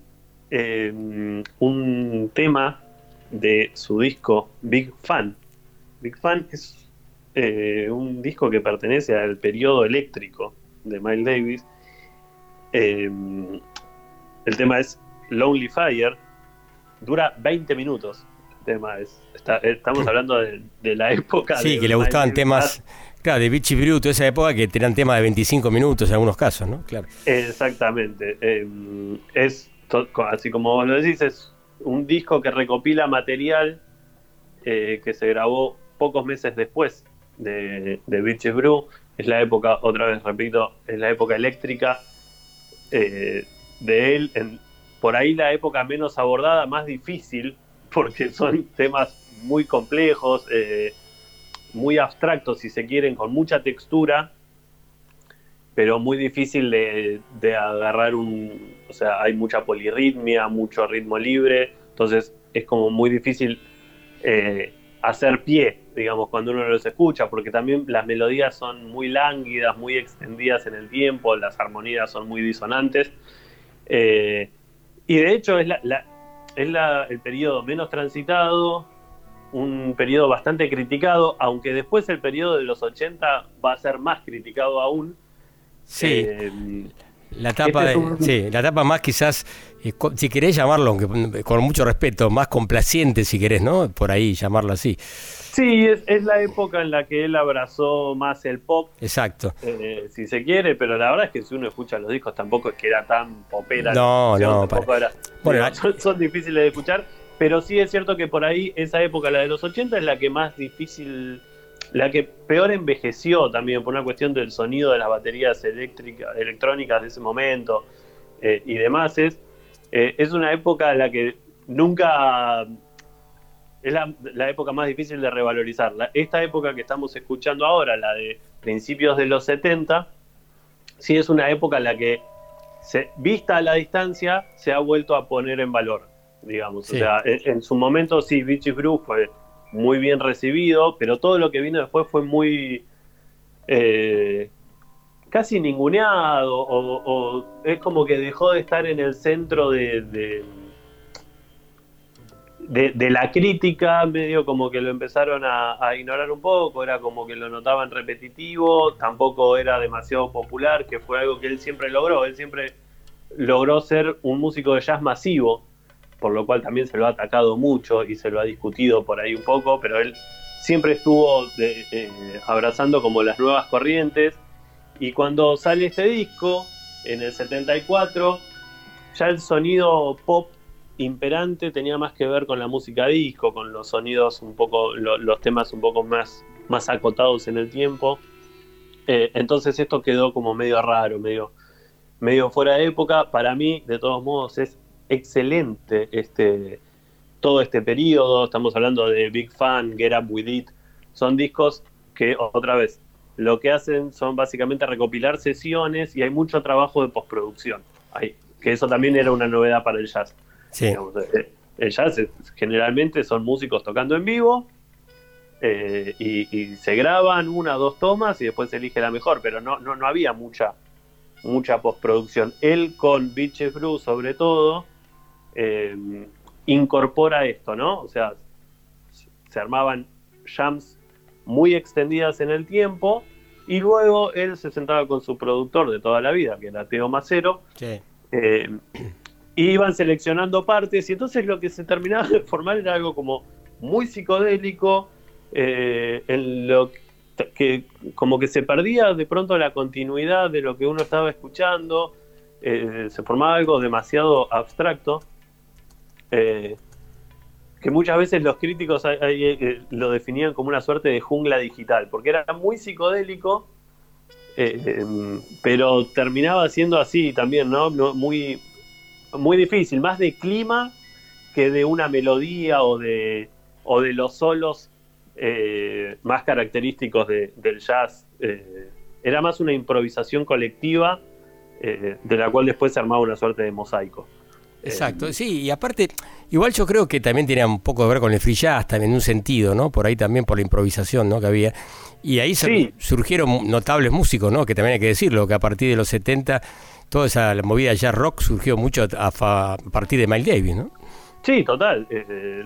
eh, un tema de su disco Big Fan. Big Fan es eh, un disco que pertenece al periodo eléctrico de Miles Davis. El tema es Lonely Fire. Dura 20 minutos. Tema es, está- estamos hablando de, de la época. Sí, de que le gustaban temas, claro, de Vichy Bruto, esa época que tenían temas de 25 minutos en algunos casos, ¿no? Claro. Exactamente. Eh, es, así como vos lo decís, es un disco que recopila material eh, que se grabó pocos meses después de, de Brew. Es la época, otra vez repito, es la época eléctrica eh, de él. En, por ahí la época menos abordada, más difícil, porque son temas muy complejos, eh, muy abstractos, si se quieren, con mucha textura pero muy difícil de, agarrar un... O sea, hay mucha polirritmia, mucho ritmo libre, entonces es como muy difícil eh, hacer pie, digamos, cuando uno los escucha, porque también las melodías son muy lánguidas, muy extendidas en el tiempo, las armonías son muy disonantes. eh, y de hecho es, la, la- es la- el periodo menos transitado, un periodo bastante criticado, aunque después el periodo de los 80 va a ser más criticado aún. Sí. Eh, La etapa, este es de- sí, la etapa más quizás, eh, si querés llamarlo, aunque con mucho respeto, más complaciente si querés, ¿no? Por ahí llamarlo así. Sí, es, es la época en la que él abrazó más el pop, Exacto. eh, si se quiere, pero la verdad es que si uno escucha los discos tampoco es que era tan popera. No, no, para- era- Bueno, *laughs* son difíciles de escuchar, pero sí es cierto que por ahí esa época, la de los 80, es la que más difícil, la que peor envejeció también por una cuestión del sonido de las baterías eléctricas, electrónicas de ese momento eh, y demás. Es, eh, es una época en la que nunca es la, la época más difícil de revalorizar. Esta época que estamos escuchando ahora, la de principios de los 70, sí es una época en la que, se, vista a la distancia, se ha vuelto a poner en valor, digamos. Sí. O sea, en, en su momento sí, Beachy Brew fue muy bien recibido, pero todo lo que vino después fue muy... eh, casi ninguneado, o, o es como que dejó de estar en el centro de- de, de, de la crítica, medio como que lo empezaron a, a ignorar un poco, era como que lo notaban repetitivo, tampoco era demasiado popular, que fue algo que él siempre logró, él siempre logró ser un músico de jazz masivo, por lo cual también se lo ha atacado mucho y se lo ha discutido por ahí un poco, pero él siempre estuvo de- eh, abrazando como las nuevas corrientes, y cuando sale este disco, en el 74, ya el sonido pop imperante tenía más que ver con la música disco, con los sonidos un poco, lo- los temas un poco más, más acotados en el tiempo. Eh, entonces esto quedó como medio raro, medio, medio fuera de época. Para mí, de todos modos, es excelente este, todo este periodo. Estamos hablando de Big Fan, Get Up With It. Son discos que, otra vez, lo que hacen son básicamente recopilar sesiones y hay mucho trabajo de postproducción. Que eso también era una novedad para el jazz. Sí. Digamos, eh, el jazz es- generalmente son músicos tocando en vivo eh, y, y se graban una o dos tomas y después se elige la mejor, pero no, no, no había mucha, mucha postproducción. Él con Beaches Brew sobre todo eh, incorpora esto, ¿no? O sea, se armaban jams muy extendidas en el tiempo y luego él se sentaba con su productor de toda la vida, que era Teo Macero, Sí. eh, y iban seleccionando partes y entonces lo que se terminaba de formar era algo como muy psicodélico, eh, en lo que como que se perdía de pronto la continuidad de lo que uno estaba escuchando, eh, se formaba algo demasiado abstracto, eh, que muchas veces los críticos ahí, eh, lo definían como una suerte de jungla digital, porque era muy psicodélico, eh, em, pero terminaba siendo así también, ¿no? Muy, muy difícil, más de clima que de una melodía o de, o de los solos eh, más característicos de- del jazz. eh, era más una improvisación colectiva eh, de la cual después se armaba una suerte de mosaico. Exacto, sí, y aparte, igual yo creo que también tenía un poco que ver con el free jazz, también en un sentido, ¿no? Por ahí también por la improvisación, ¿no? Que había. Y ahí Sí. surgieron notables músicos, ¿no? Que también hay que decirlo, que a partir de los 70, toda esa movida jazz rock surgió mucho a, partir de Miles Davis, ¿no? Sí, total. eh,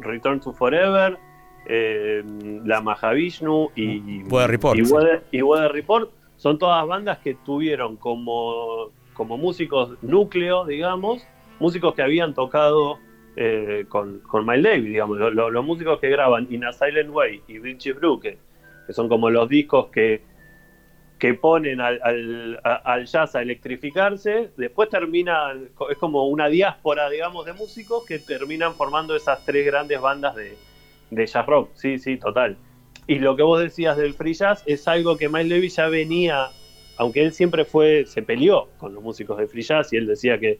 Return to Forever, eh, la Mahavishnu y Weather Report, y sí. Weather, y Weather Report son todas bandas que tuvieron como, como músicos núcleo, digamos, músicos que habían tocado eh, con, con Miles Davis, digamos, lo- lo- los músicos que graban In a Silent Way y Richie Blue, que, son como los discos que, que ponen al, al, al jazz a electrificarse, después terminan, es como una diáspora, digamos, de músicos que terminan formando esas tres grandes bandas de, de jazz rock. Sí, sí, total. Y lo que vos decías del free jazz es algo que Miles Davis ya venía, aunque él siempre fue, se peleó con los músicos de free jazz y él decía que,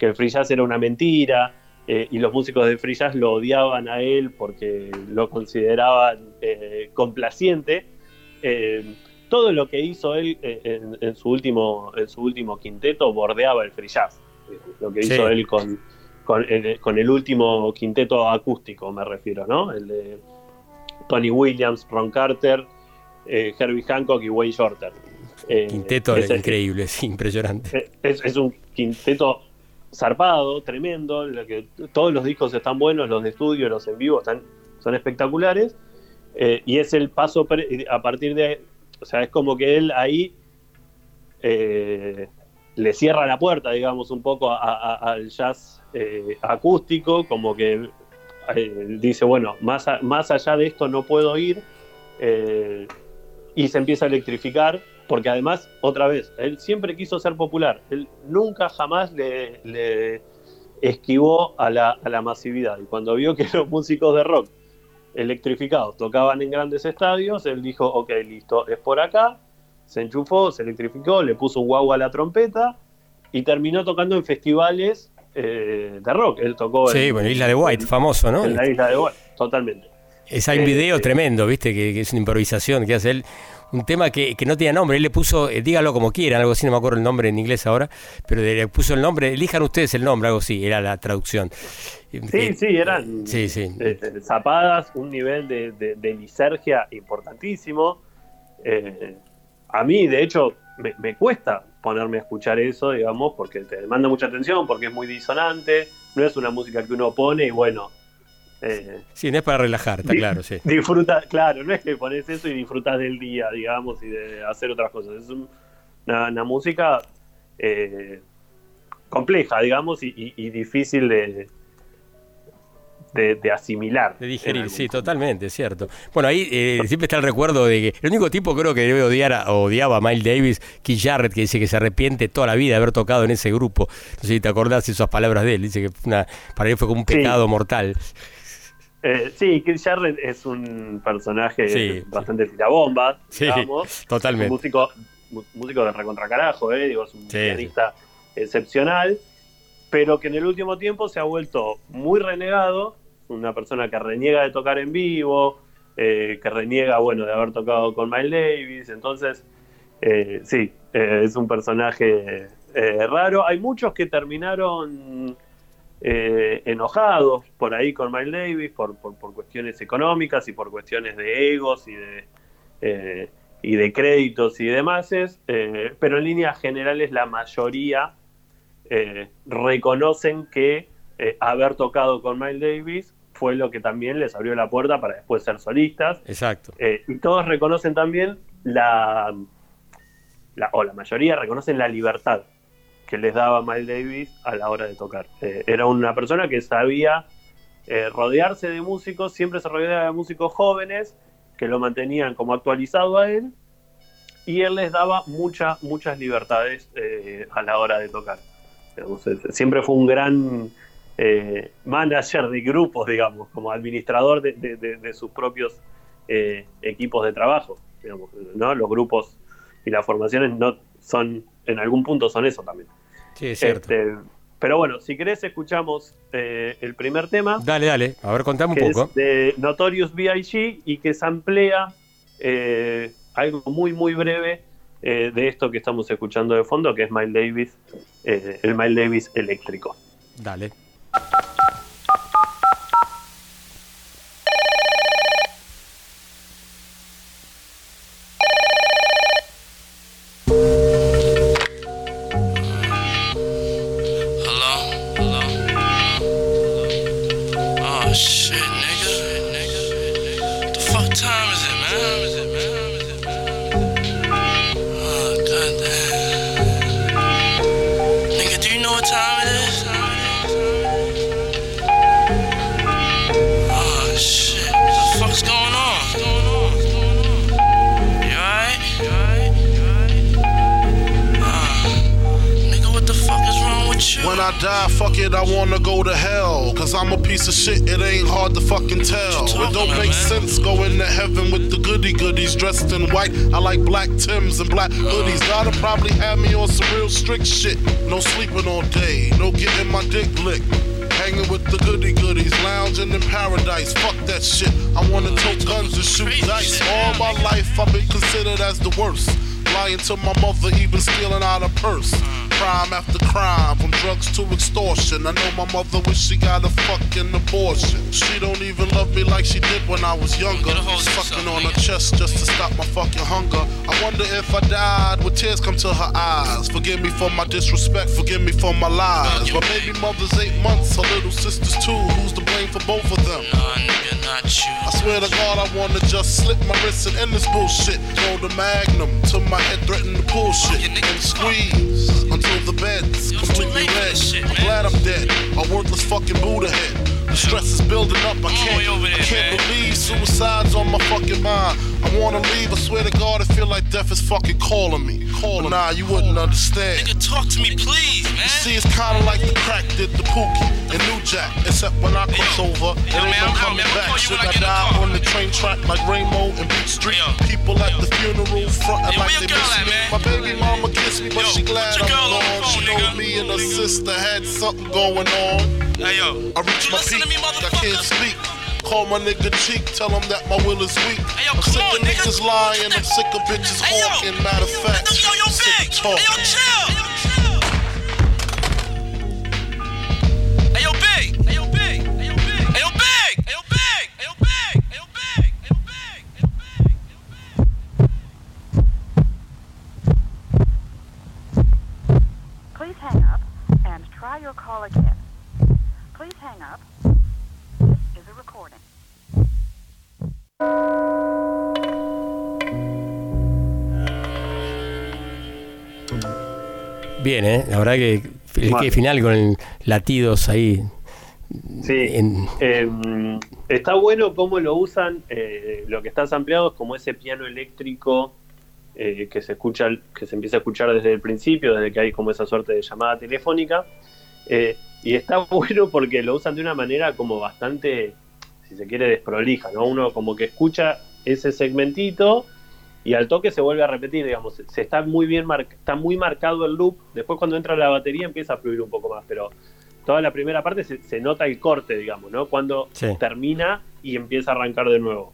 que el free jazz era una mentira. eh, y los músicos de free jazz lo odiaban a él porque lo consideraban eh, complaciente. Eh, todo lo que hizo él en, en su último en su último quinteto bordeaba el free jazz. Lo que Sí. hizo él con, con, el, con el último quinteto acústico, me refiero, ¿no? El de Tony Williams, Ron Carter, Herbie Hancock y Wayne Shorter. Quinteto ese- increíble, sí, impresionante. es, es un quinteto zarpado, tremendo, todos los discos están buenos, los de estudio, los en vivo están, son espectaculares, eh, y es el paso a partir de, o sea, es como que él ahí eh, le cierra la puerta, digamos, un poco al jazz eh, acústico, como que dice, bueno, más, más allá de esto no puedo ir, y se empieza a electrificar, porque además, otra vez, él siempre quiso ser popular, él nunca jamás le, le esquivó a la, a la masividad, y cuando vio que *laughs* los músicos de rock electrificados tocaban en grandes estadios, él dijo, ok, listo, es por acá, se enchufó, se electrificó, le puso un guau a la trompeta, y terminó tocando en festivales eh, de rock, él tocó Sí, en, bueno, Isla de White, famoso, ¿no? en la isla de White, totalmente. Es, hay un Eh, video eh. tremendo, ¿viste? Que, que es una improvisación que hace él. Un tema que, que no tenía nombre. Él le puso, eh, dígalo como quieran, algo así, no me acuerdo el nombre en inglés ahora, pero le puso el nombre, elijan ustedes el nombre, algo así, era la traducción. Eh, Sí, sí, eran Sí, sí. eh, eh, zapadas, un nivel de, de, de lisergia importantísimo. Eh, a mí, de hecho, me, me cuesta ponerme a escuchar eso, digamos, porque te demanda mucha atención, porque es muy disonante, no es una música que uno pone y bueno, eh, Sí, no es para relajar, está claro, sí. disfruta, claro, no es que pones eso y disfrutas del día, digamos, y de hacer otras cosas. Es un- una, una música eh, compleja, digamos, y, y- y difícil de, de, de asimilar. De digerir, sí, totalmente, cierto. Bueno, ahí eh, siempre está el recuerdo de que el único tipo creo que debe odiar a, odiaba a Miles Davis, Keith Jarrett, que dice que se arrepiente toda la vida de haber tocado en ese grupo. No sé si te acordás esas palabras de él, dice que una, para él fue como un Sí. pecado mortal. Eh, sí, Keith Jarrett es un personaje Sí, bastante tirabomba, Sí, digamos. *laughs* totalmente. Un músico, músico de recontracarajo, eh, digo, es un Sí, pianista excepcional, pero que en el último tiempo se ha vuelto muy renegado, una persona que reniega de tocar en vivo, eh, que reniega, bueno, de haber tocado con Miles Davis, entonces, eh, sí, eh, es un personaje eh, raro. Hay muchos que terminaron eh, enojados por ahí con Miles Davis por, por, por cuestiones económicas y por cuestiones de egos y de, eh, y de créditos y demás, eh, pero en líneas generales la mayoría eh, reconocen que haber tocado con Miles Davis fue lo que también les abrió la puerta para después ser solistas. Exacto. Y todos reconocen también la, la- o la mayoría reconocen la libertad que les daba Miles Davis a la hora de tocar. Eh, era una persona que sabía eh, rodearse de músicos, siempre se rodeaba de músicos jóvenes que lo mantenían como actualizado a él y él les daba muchas, muchas libertades eh, a la hora de tocar. Digamos, es- siempre fue un gran manager de grupos, digamos, como administrador de, sus propios equipos de trabajo. ¿no? Los grupos y las formaciones no son, en algún punto son eso también. Sí, es cierto. Este, pero bueno, si querés escuchamos eh, el primer tema Dale, dale. A ver, contame que un poco. es de Notorious B.I.G. y que samplea eh, algo muy, muy breve eh, de esto que estamos escuchando de fondo, que es Miles Davis, eh, el Miles Davis eléctrico. Dale. And black hoodies. Gotta probably have me on some real strict shit. No sleeping all day, no getting my dick licked. Hanging with the goody goodies, lounging in paradise. Fuck that shit. I wanna tote guns and shoot dice. All my life I've been considered as the worst. Lying to my mother, even stealing out a purse. Crime after crime, from drugs to extortion. I know my mother wish she got a fucking abortion. She don't even love me like she did when I was younger. Sucking on her chest just to stop my fucking hunger. I wonder if I died, would tears come to her eyes? Forgive me for my disrespect, forgive me for my lies. My baby mother's eight months, her little sister's two. Who's to blame for both of them? Nah, nigga, not you. I swear to God, I wanna just slip my wrist and end this bullshit. Throw the magnum to my head, threaten to pull shit. And squeeze until the bed's completely red. I'm glad I'm dead. A worthless fucking Buddha head. The stress is building up. I can't, I can't believe suicide's on my fucking mind. I wanna leave. I swear to God, I feel like death is fucking calling me. Calling. Nah, you wouldn't understand. Nigga, talk to me, please. You see, it's kinda like the crack did the Pookie and New Jack. Except when I cross over, it ain't no coming back. Should I die on the train track like Rainbow and Beat Street? People at the funeral frontin' like they miss me. My baby mama kissed me, but she glad I'm gone. She know me and her sister had something going on. Hey, yo. I reached my peak, I can't speak. Call my nigga cheek, tell him that my will is weak. I'm sick of niggas lying, I'm sick of bitches hawking. Matter of fact, sick of talking. Hey, Bien, ¿eh? La verdad que el Bueno. que final con el latidos ahí. Sí, En- eh, está bueno cómo lo usan, eh, lo que está ampliado es como ese piano eléctrico eh, que se escucha, que se empieza a escuchar desde el principio, desde que hay como esa suerte de llamada telefónica, Eh, y está *laughs* bueno porque lo usan de una manera como bastante, si se quiere, desprolija, ¿no? Uno como que escucha ese segmentito y al toque se vuelve a repetir, digamos, se- se está muy bien mar- está muy marcado el loop, después cuando entra la batería empieza a fluir un poco más, pero toda la primera parte se, se nota el corte, digamos, ¿no? Cuando Sí. termina y empieza a arrancar de nuevo.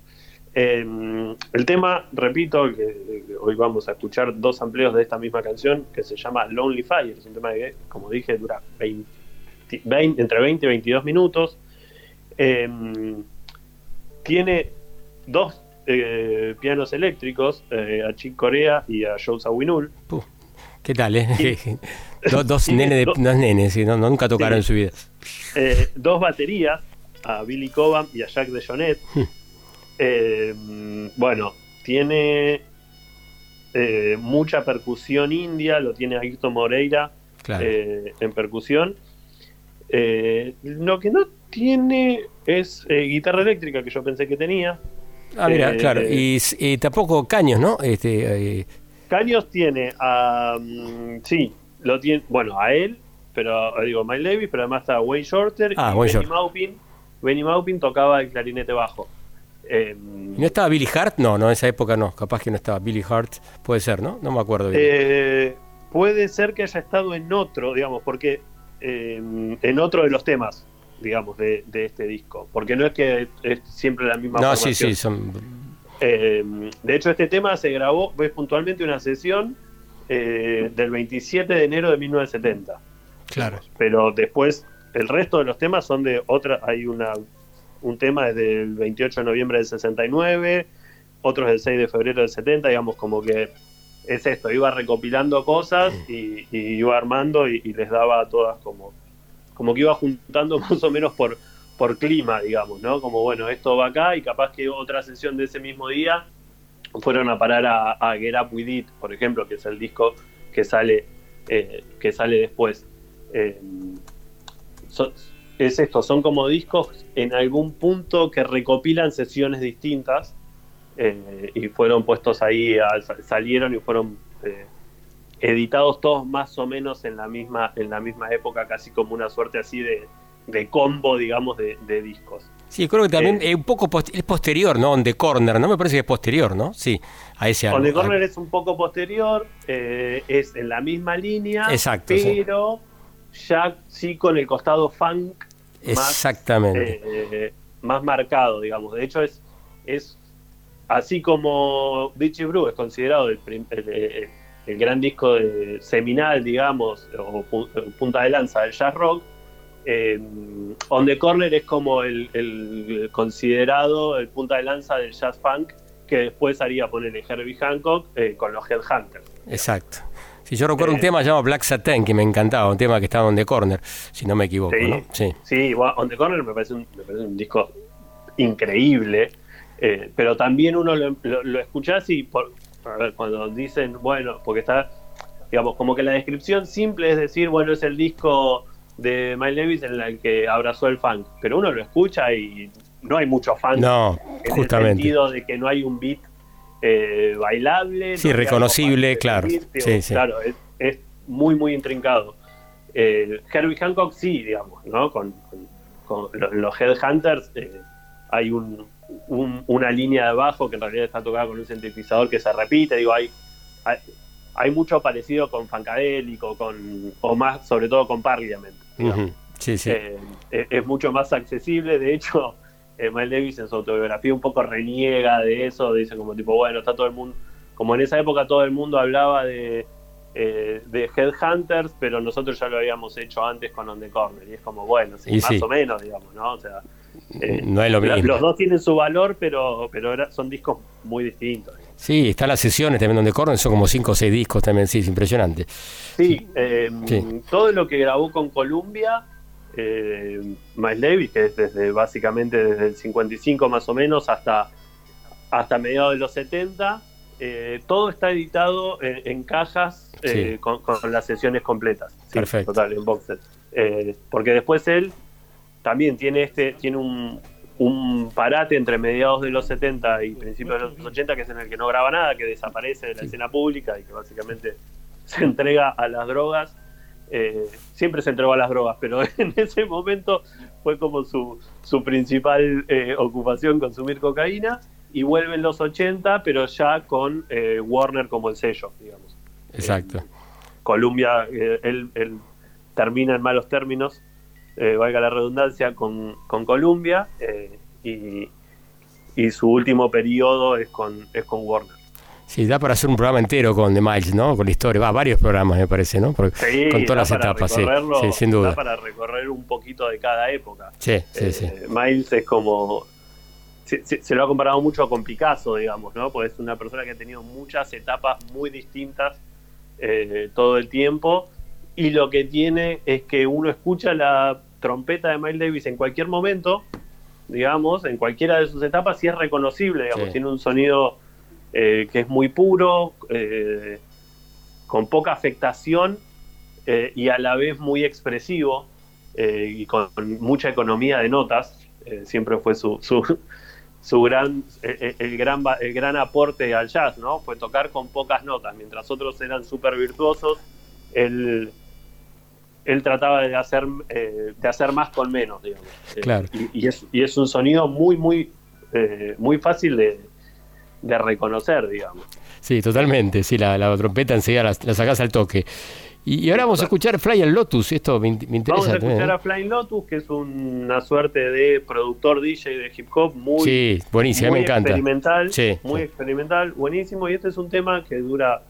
Eh, el tema, repito, que, que hoy vamos a escuchar dos amplios de esta misma canción que se llama Lonely Fire. Es un tema que, como dije, dura 20 20 entre 20 y 22 minutos. Eh, tiene dos eh, pianos eléctricos, eh, a Chick Corea y a Joe Zawinul. ¿Qué tal, eh? *laughs* dos dos de, *laughs* dos nenes, no, nunca tocaron en su vida. Dos baterías, a Billy Cobham y a Jack de Jonet. Eh, bueno, tiene mucha percusión india, lo tiene Ayrton Moreira Claro. en percusión. Lo que no tiene es guitarra eléctrica, que yo pensé que tenía. Ah, mira, Eh, claro. Y, s- y tampoco Caños, ¿no? Este, eh, Caños tiene a. mm, sí, lo tiene. Bueno, a él, pero eh, digo, Miles Davis, pero además está Wayne Shorter Ah, y Wayne Benny Shorter. Maupin. Benny Maupin tocaba el clarinete bajo. Eh, ¿y ¿No estaba Billy Hart? No, no, en esa época no. Capaz que no estaba Billy Hart. Puede ser, ¿no? No me acuerdo bien. eh, puede ser que haya estado en otro, digamos, porque eh, en otro de los temas, digamos, de, de este disco. Porque no es que es siempre la misma no, sí, formación. sí, son... Eh, de hecho, este tema se grabó, es puntualmente una sesión eh, del 27 de enero de 1970. Claro. Pero después, el resto de los temas son de otra. Hay una un tema desde el 28 de noviembre del 69, otros del 6 de febrero del 70, digamos, como que es esto, iba recopilando cosas y, y iba armando y, y les daba a todas como, como que iba juntando *laughs* más o menos por, por clima, digamos, ¿no? Como bueno, esto va acá y capaz que otra sesión de ese mismo día fueron a parar a, a Get Up With It, por ejemplo, que es el disco que sale, eh, que sale después. Eh, es esto, son como discos en algún punto que recopilan sesiones distintas eh, y fueron puestos ahí, salieron y fueron editados todos más o menos en la misma, en la misma época, casi como una suerte así de, de combo, digamos, de, de discos. Sí, creo que también Eh, es un poco post- es posterior, ¿no? On the Corner, ¿no? Me parece que es posterior, ¿no? Sí, a ese On álbum. the Corner es un poco posterior, eh, es en la misma línea, Exacto, sí. pero ya sí con el costado funk más, Exactamente. eh, más marcado, digamos. De hecho, es, es así como Beachy Brew es considerado el, el, eh, el gran disco de- seminal, digamos, o pu- punta de lanza del jazz rock. eh, On the Corner es como el, el considerado el punta de lanza del jazz funk que después haría ponerle Herbie Hancock eh, con los Headhunters. Exacto. Si yo recuerdo un Eh, tema llamado Black Satin que me encantaba, un tema que estaba on the corner, si no me equivoco, Sí. ¿no? Sí. Sí, On the Corner me parece un, me parece un disco increíble, eh, pero también uno lo, lo, lo escuchás y por, cuando dicen, bueno, porque está, digamos, como que la descripción simple es decir, bueno, es el disco de Miles Davis en el que abrazó el funk, pero uno lo escucha y no hay mucho funk No, en justamente. el sentido de que no hay un beat eh, bailable. Sí, no reconocible, claro. Sí, sí. Claro, es, es muy, muy intrincado. Eh, Herbie Hancock sí, digamos, ¿no? Con, con- con lo- los Headhunters eh, hay un, un- una línea de bajo que en realidad está tocada con un sintetizador que se repite, digo, hay, hay, hay mucho parecido con Funkadélico, con, o más, sobre todo con Parliament. Ujú. Sí, sí. Eh, es, es mucho más accesible. De hecho, *laughs* eh, Miles Davis en su autobiografía un poco reniega de eso. Dice como tipo, bueno, está todo el mundo... Como en esa época todo el mundo hablaba de, eh, de Headhunters, pero nosotros ya lo habíamos hecho antes con On The Corner. Y es como, bueno, sí, más sí. o menos, digamos, ¿no? O sea, eh, no es lo mismo. los dos tienen su valor, pero, pero era- son discos muy distintos. Sí, están las sesiones también donde corren, son como cinco o seis discos también, sí, es impresionante. Sí, eh, Sí. todo lo que grabó con Columbia, eh, Miles Davis, que es desde básicamente desde el 55 más o menos hasta, hasta mediados de los 70, eh, todo está editado en, en cajas Sí. con, con las sesiones completas. Sí, Perfecto. Total, en box set. Eh, porque después él también tiene este tiene un, un parate entre mediados de los 70 y principios de los 80 que es en el que no graba nada, que desaparece de la escena pública y que básicamente *laughs* se entrega a las drogas. Eh, siempre se entregó a las drogas, pero *laughs* en ese momento fue como su, su principal eh, ocupación consumir cocaína y vuelve en los 80, pero ya con eh, Warner como el sello, digamos. Exacto. Columbia, eh, él, él termina en malos términos, eh, valga la redundancia, con, con Columbia eh, y, y su último periodo es con, es con Warner. Sí, da para hacer un programa entero con The Miles, ¿no? Con la historia, va, varios programas me parece, ¿no? Porque- Sí, con todas las da etapas, sí, sí, sin da duda. para recorrer un poquito de cada época. Sí, sí, Eh, sí. Miles es como. Se, se- se lo ha comparado mucho con Picasso, digamos, ¿no? Porque es una persona que ha tenido muchas etapas muy distintas eh, todo el tiempo. Y lo que tiene es que uno escucha la trompeta de Miles Davis en cualquier momento, digamos, en cualquiera de sus etapas, y es reconocible, digamos. Sí. Tiene un sonido eh, que es muy puro, eh, con poca afectación eh, y a la vez muy expresivo y con mucha economía de notas. siempre fue su, su, su gran, el, gran, el gran aporte al jazz, ¿no? Fue tocar con pocas notas, mientras otros eran súper virtuosos, él, él trataba de hacer, eh, de hacer más con menos, digamos. Eh, Claro. y, y es, y es un sonido muy, muy, eh, muy fácil de, de reconocer, digamos. Sí, totalmente. Sí, la, la trompeta enseguida la, la sacás al toque. Y, y ahora vamos a escuchar Fly al Lotus. Esto me, in- me interesa Vamos a también, escuchar ¿eh? a Flying Lotus, que es una suerte de productor DJ de hip hop muy, Sí, buenísimo, muy me encanta. experimental, Sí. muy experimental, buenísimo. Y este es un tema que dura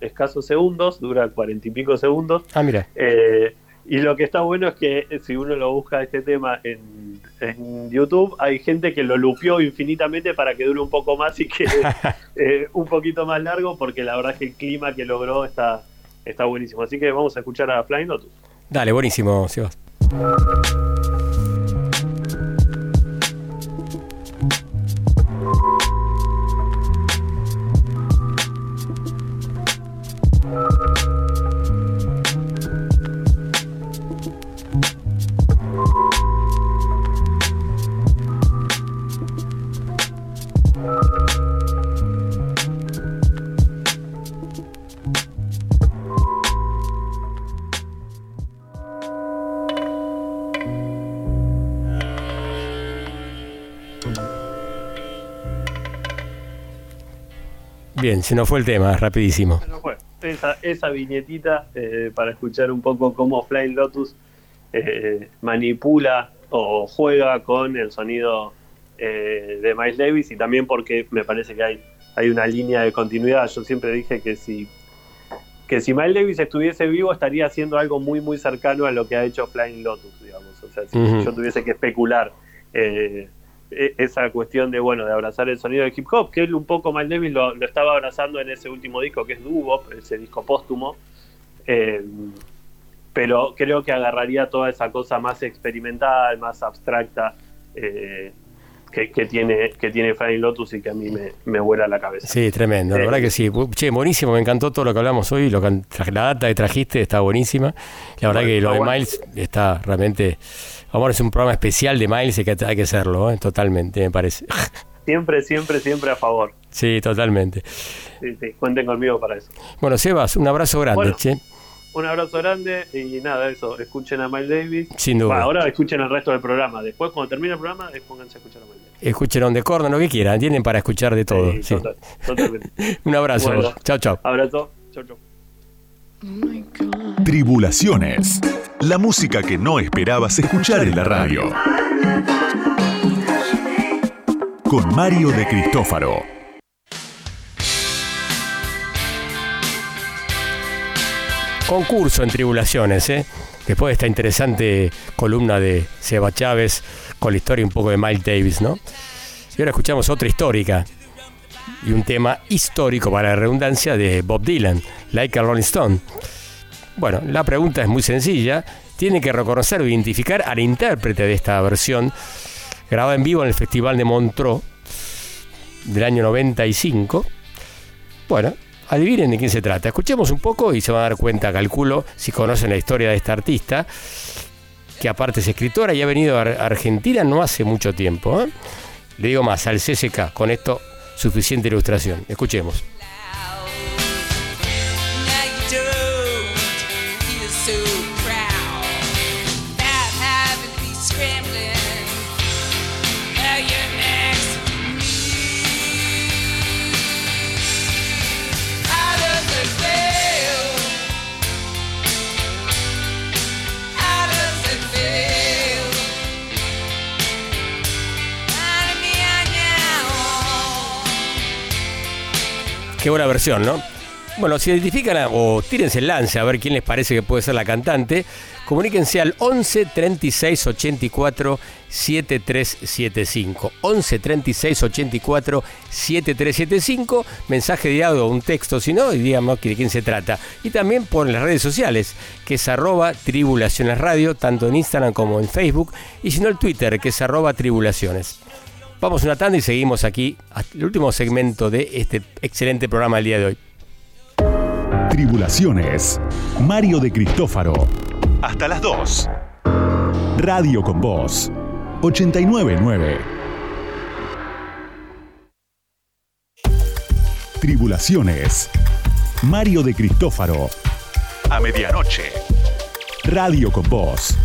escasos segundos, dura cuarenta y pico segundos. Ah, mira. Eh, y lo que está bueno es que eh, si uno lo busca este tema en, en YouTube, hay gente que lo lupió infinitamente para que dure un poco más y que *laughs* eh, un poquito más largo, porque la verdad es que el clima que logró está, está buenísimo. Así que vamos a escuchar a Flying Lotus. Dale, buenísimo, Sebas. Bien, se nos fue el tema, rapidísimo. Fue esa, esa viñetita eh, para escuchar un poco cómo Flying Lotus eh, manipula o juega con el sonido eh, de Miles Davis y también porque me parece que hay, hay una línea de continuidad. Yo siempre dije que si, que si Miles Davis estuviese vivo estaría haciendo algo muy muy cercano a lo que ha hecho Flying Lotus, digamos. O sea, si yo tuviese que especular eh, esa cuestión de bueno de abrazar el sonido del hip hop, que él un poco Miles Davis lo, lo estaba abrazando en ese último disco que es Dubop, ese disco póstumo. Eh, pero creo que agarraría toda esa cosa más experimental, más abstracta eh, que, que tiene que tiene Flying Lotus y que a mí me, me vuela la cabeza. Sí, tremendo, la Eh, verdad que sí. Che, buenísimo, me encantó todo lo que hablamos hoy, lo que, la data que trajiste está buenísima. La verdad que lo de. Miles está realmente... Vamos, es un programa especial de Miles y que hay que hacerlo, ¿eh? totalmente, me parece. *laughs* Siempre, siempre, siempre a favor. Sí, totalmente. Sí, sí, cuenten conmigo para eso. Bueno, Sebas, un abrazo grande, Bueno. che. Un abrazo grande y nada, eso, escuchen a Miles Davis. Sin duda. Bueno, ahora escuchen el resto del programa. Después, cuando termine el programa, eh, pónganse a escuchar a Miles Davis. Escuchen donde cordan, lo que quieran, tienen para escuchar de todo. Sí, total- totalmente. *laughs* Un abrazo. Bueno. Chao, chao. Abrazo. Chau, Tribulaciones. La música que no esperabas escuchar en la radio. Con Mario de Cristófaro. Concurso en tribulaciones, ¿eh? Después de esta interesante columna de Seba Chávez con la historia un poco de Miles Davis, ¿no? Y ahora escuchamos otra histórica y un tema histórico para la redundancia de Bob Dylan, Like a Rolling Stone. Bueno, la pregunta es muy sencilla. Tienen que reconocer o identificar al intérprete de esta versión grabada en vivo en el Festival de Montreux del año 95. Bueno, adivinen de quién se trata. Escuchemos un poco y se van a dar cuenta, calculo, si conocen la historia de esta artista, que aparte es escritora y ha venido a Ar- Argentina no hace mucho tiempo. ¿eh? Le digo más, al CSK, con esto suficiente ilustración. Escuchemos. Qué buena versión, ¿no? Bueno, si identifican o tírense el lance a ver quién les parece que puede ser la cantante, comuníquense al 11 36 84 7375. 11 36 84 7375. Mensaje de audio un texto, si no, y digamos de quién se trata. Y también por las redes sociales, que es arroba tribulaciones radio, tanto en Instagram como en Facebook. Y si no, el Twitter, que es arroba tribulaciones. Vamos una tanda y seguimos aquí hasta el último segmento de este excelente programa del día de hoy. Tribulaciones. Mario de Cristófaro. Hasta las 2. Radio con Voz. 899. Tribulaciones. Mario de Cristófaro. A medianoche. Radio con Voz.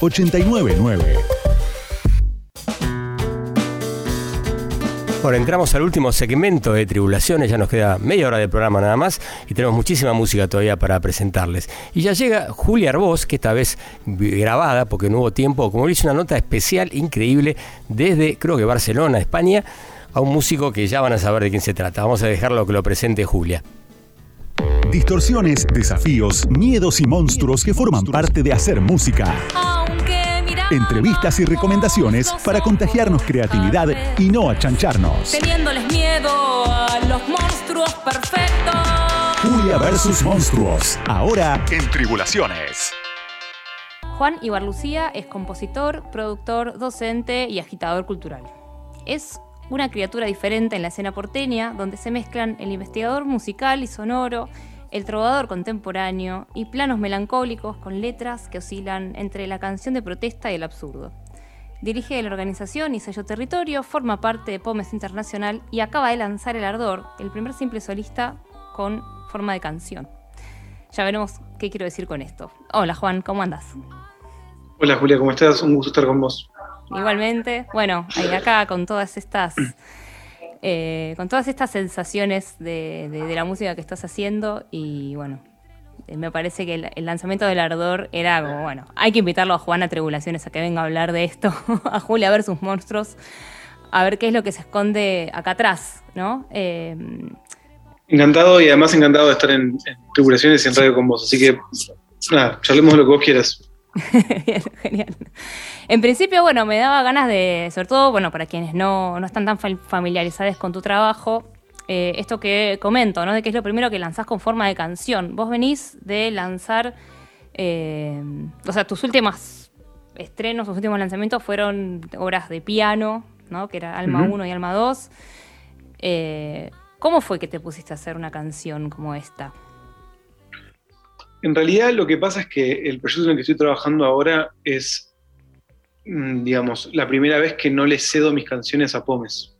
899. Bueno, entramos al último segmento de Tribulaciones, ya nos queda media hora de programa nada más y tenemos muchísima música todavía para presentarles. Y ya llega Julia Arbós, que esta vez grabada, porque no hubo tiempo, como hizo una nota especial increíble desde, creo que Barcelona, España, a un músico que ya van a saber de quién se trata. Vamos a dejarlo que lo presente Julia. Distorsiones, desafíos, miedos y monstruos que forman parte de hacer música. Entrevistas y recomendaciones para contagiarnos creatividad y no achancharnos. Teniéndoles miedo a los monstruos perfectos. Julia versus monstruos. Ahora en Tribulaciones. Juan Ibarlucía es compositor, productor, docente y agitador cultural. Es una criatura diferente en la escena porteña, donde se mezclan el investigador musical y sonoro, el trovador contemporáneo y planos melancólicos con letras que oscilan entre la canción de protesta y el absurdo. Dirige la organización y sello Territorio, forma parte de Pomes Internacional y acaba de lanzar El Ardor, el primer simple solista con forma de canción. Ya veremos qué quiero decir con esto. Hola Juan, ¿cómo andas? Hola Julia, ¿cómo estás? Un gusto estar con vos. Igualmente, bueno, ahí acá con todas estas eh, con todas estas sensaciones de, de- de la música que estás haciendo y bueno, eh, me parece que el, el lanzamiento del Ardor era como, bueno, hay que invitarlo a Juan a Tribulaciones a que venga a hablar de esto, *laughs* a Julia versus monstruos, a ver qué es lo que se esconde acá atrás, ¿no? Eh, Encantado y además encantado de estar en, en Tribulaciones y en Radio con vos. Así que, nada, charlemos de lo que vos quieras. *laughs* Bien, genial. En principio, bueno, me daba ganas de, sobre todo, bueno, para quienes no, no están tan fam- familiarizados con tu trabajo, eh, esto que comento, ¿no? De que es lo primero que lanzás con forma de canción. Vos venís de lanzar, eh, o sea, tus últimos estrenos, tus últimos lanzamientos fueron obras de piano, ¿no? Que era Alma Ujú. 1 y Alma 2. Eh, ¿Cómo fue que te pusiste a hacer una canción como esta? En realidad lo que pasa es que el proyecto en el que estoy trabajando ahora es, mm, digamos, la primera vez que no le cedo mis canciones a Pomes.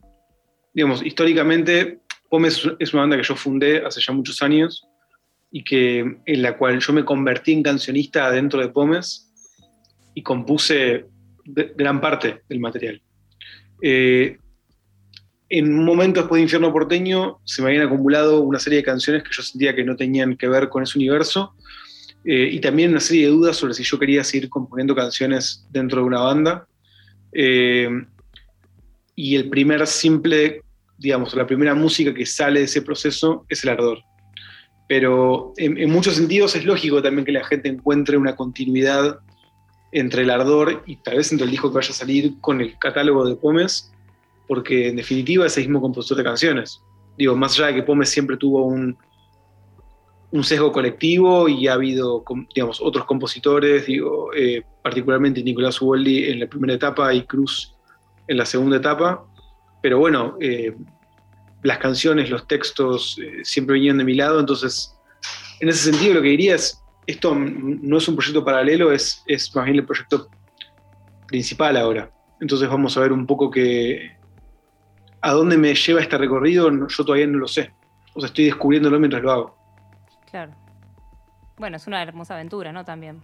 Digamos, históricamente, Pomes es una banda que yo fundé hace ya muchos años y que, en la cual yo me convertí en cancionista dentro de Pomes y compuse gran parte del material. Eh, en un momento después de Infierno Porteño se me habían acumulado una serie de canciones que yo sentía que no tenían que ver con ese universo eh, y también una serie de dudas sobre si yo quería seguir componiendo canciones dentro de una banda. Eh, y el primer simple, digamos, la primera música que sale de ese proceso es el ardor. Pero en, en muchos sentidos es lógico también que la gente encuentre una continuidad entre el ardor y tal vez entre el disco que vaya a salir con el catálogo de Pomes, porque en definitiva es el mismo compositor de canciones. Digo, más allá de que Pomes siempre tuvo un, un sesgo colectivo y ha habido, digamos, otros compositores, digo, eh, particularmente Nicolás Uboldi en la primera etapa y Cruz en la segunda etapa. Pero bueno, eh, las canciones, los textos eh, siempre venían de mi lado, entonces, en ese sentido lo que diría es, esto no es un proyecto paralelo, es, es más bien el proyecto principal ahora. Entonces vamos a ver un poco que a dónde me lleva este recorrido, yo todavía no lo sé. O sea, estoy descubriéndolo mientras lo hago. Claro. Bueno, es una hermosa aventura, ¿no? También.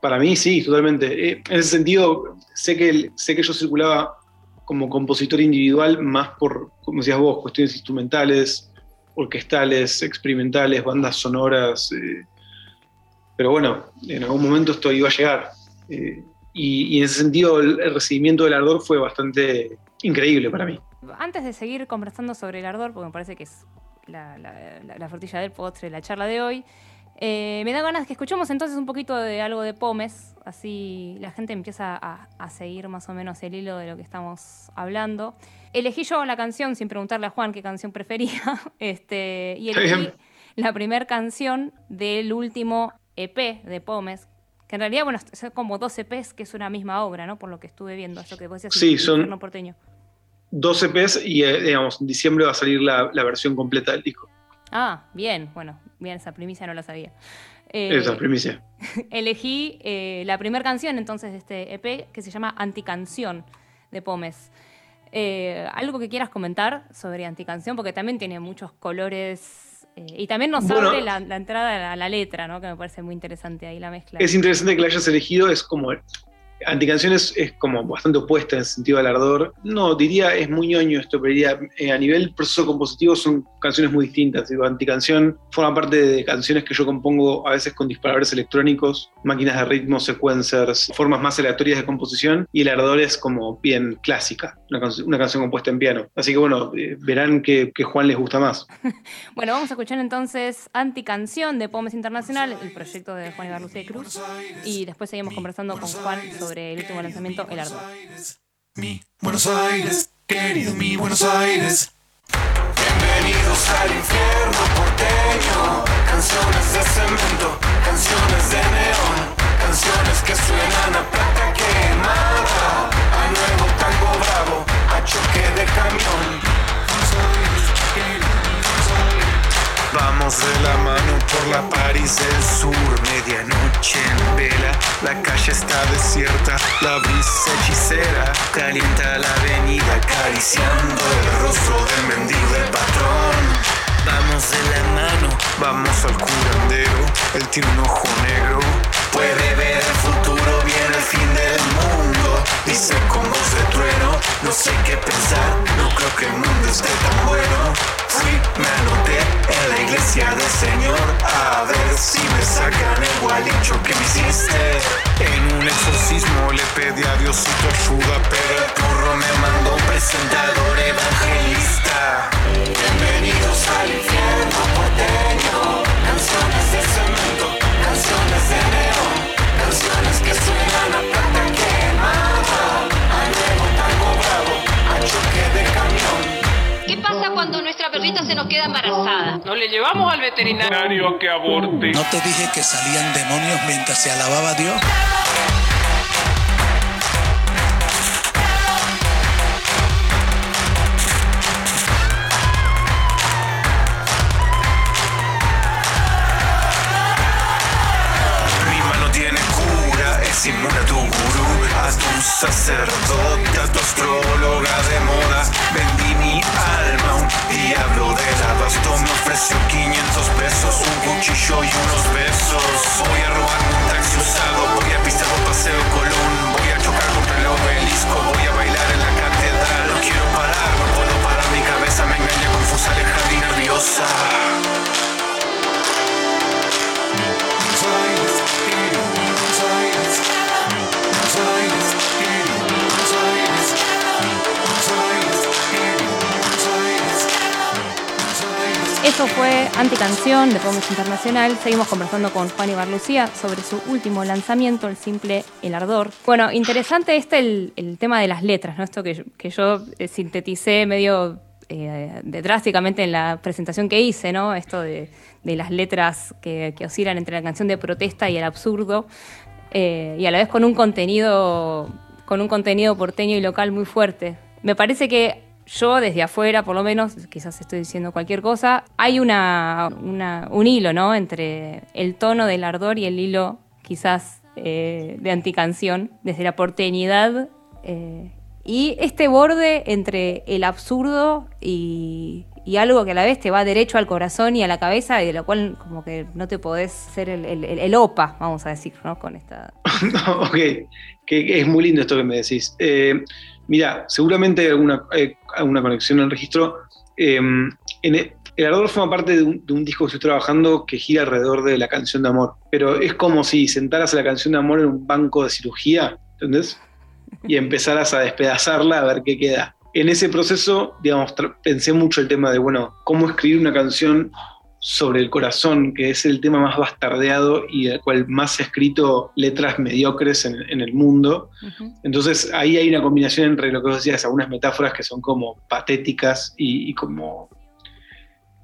Para mí sí, totalmente. Eh, en ese sentido, sé que, el- sé que yo circulaba como compositor individual más por, como decías vos, cuestiones instrumentales, orquestales, experimentales, bandas sonoras. eh, pero bueno, en algún momento esto iba a llegar. Eh, y, y en ese sentido el, el recibimiento del ardor fue bastante increíble para mí. Antes de seguir conversando sobre el ardor, porque me parece que es la, la- la- la frutilla del postre, la charla de hoy, eh, me da ganas que escuchemos entonces un poquito de algo de Pomes, así la gente empieza a, a seguir más o menos el hilo de lo que estamos hablando. Elegí yo la canción sin preguntarle a Juan qué canción prefería, *laughs* este, y elegí la primera canción del último EP de Pomes, que en realidad, bueno, son como dos EPs que es una misma obra, ¿no? Por lo que estuve viendo, eso que vos decías. Sí, son- Porteño. 12 EPs y, eh, digamos, en diciembre va a salir la, la versión completa del disco. Ah, bien, bueno, bien, esa primicia no la sabía. Eh, Esa primicia. *laughs* elegí eh, la primera canción entonces de este EP que se llama Anticanción de Pomes. Eh, algo que quieras comentar sobre Anticanción, porque también tiene muchos colores eh, y también nos Bueno. abre la, la entrada a la letra, ¿no? Que me parece muy interesante ahí la mezcla. Es interesante que la hayas elegido, es como. Anticanciones es como bastante opuesta en el sentido del ardor. No, diría, es muy ñoño esto, pero diría, eh, a nivel proceso compositivo son canciones muy distintas. Digo, Anticanción forma parte de canciones que yo compongo a veces con disparadores electrónicos, máquinas de ritmo, sequencers, formas más aleatorias de composición, y el ardor es como bien clásica, una, canc- una canción compuesta en piano. Así que bueno, eh, verán que, Juan les gusta más. *laughs* Bueno, vamos a escuchar entonces Anticanción de Pomes Internacional, el proyecto de Juan Ibarlucía de Cruz. Y después seguimos conversando con Juan el último lanzamiento, El Ardor. Buenos Aires, querido mi Buenos Aires. Bienvenidos al infierno porteño. Canciones de cemento, canciones de neón, canciones que suenan a plata quemada, a nuevo tango bravo, a choque de camión. Vamos de la mano por la París del Sur, medianoche en vela, la calle está desierta, la brisa hechicera calienta la avenida acariciando el rostro del mendigo del patrón. Vamos de la mano, vamos al curandero, él tiene un ojo negro, puede ver el futuro, viene el fin del mundo, dice con voz de trueno, no sé qué pensar, que el mundo esté tan bueno. Fui, me anoté en la iglesia del Señor A ver si me sacan el gualicho que me hiciste En un exorcismo le pedí a Diosito ayuda Pero el turro me mandó un presentador evangelista Bienvenidos al infierno porteño. Canciones de cemento, canciones de neón, canciones que suenan a cuando nuestra perrita se nos queda embarazada? No le llevamos al veterinario que aborte. ¿No te dije que salían demonios mientras se alababa a Dios? Mi mano tiene cura, es inmune a tu gurú, a tu sacerdote, a tu astróloga de moda. Vendí mi alma diablo del abasto, me ofreció 500 pesos, un cuchillo y unos besos. Voy a robarme un taxi usado, voy a pisar por Paseo Colón, voy a chocar contra el obelisco, voy a bailar en la catedral. No quiero parar, no puedo parar mi cabeza, me engaña confusa, alejarme y nerviosa. Eso fue Anticanción de Pomes Internacional. Seguimos conversando con Juan Ibar Lucía sobre su último lanzamiento, el simple El Ardor. Bueno, interesante este el, tema de las letras, ¿no? Esto que, yo- eh, sinteticé medio eh, drásticamente en la presentación que hice, ¿no? Esto de, las letras que, que oscilan entre la canción de protesta y el absurdo. eh, y a la vez con un contenido con un contenido porteño y local muy fuerte. Me parece que yo desde afuera, por lo menos, quizás estoy diciendo cualquier cosa, hay una, un hilo, ¿no? Entre el tono del ardor y el hilo quizás eh, de anticanción, desde la porteñidad eh, y este borde entre el absurdo y, algo que a la vez te va derecho al corazón y a la cabeza y de lo cual como que no te podés ser el, opa, vamos a decir, ¿no? Con esta... *laughs* ok, que, es muy lindo esto que me decís. Eh, mira, seguramente alguna, eh, alguna conexión en el registro. Eh, en el, el Ardor forma parte de un, de un disco que estoy trabajando que gira alrededor de la canción de amor. Pero es como si sentaras a la canción de amor en un banco de cirugía, ¿entendés? Y *laughs* empezaras a despedazarla a ver qué queda. En ese proceso, digamos, pensé mucho el tema de, bueno, cómo escribir una canción sobre el corazón, que es el tema más bastardeado y del cual más se ha escrito letras mediocres en, en el mundo. Entonces ahí hay una combinación entre lo que vos decías, algunas metáforas que son como patéticas y, y como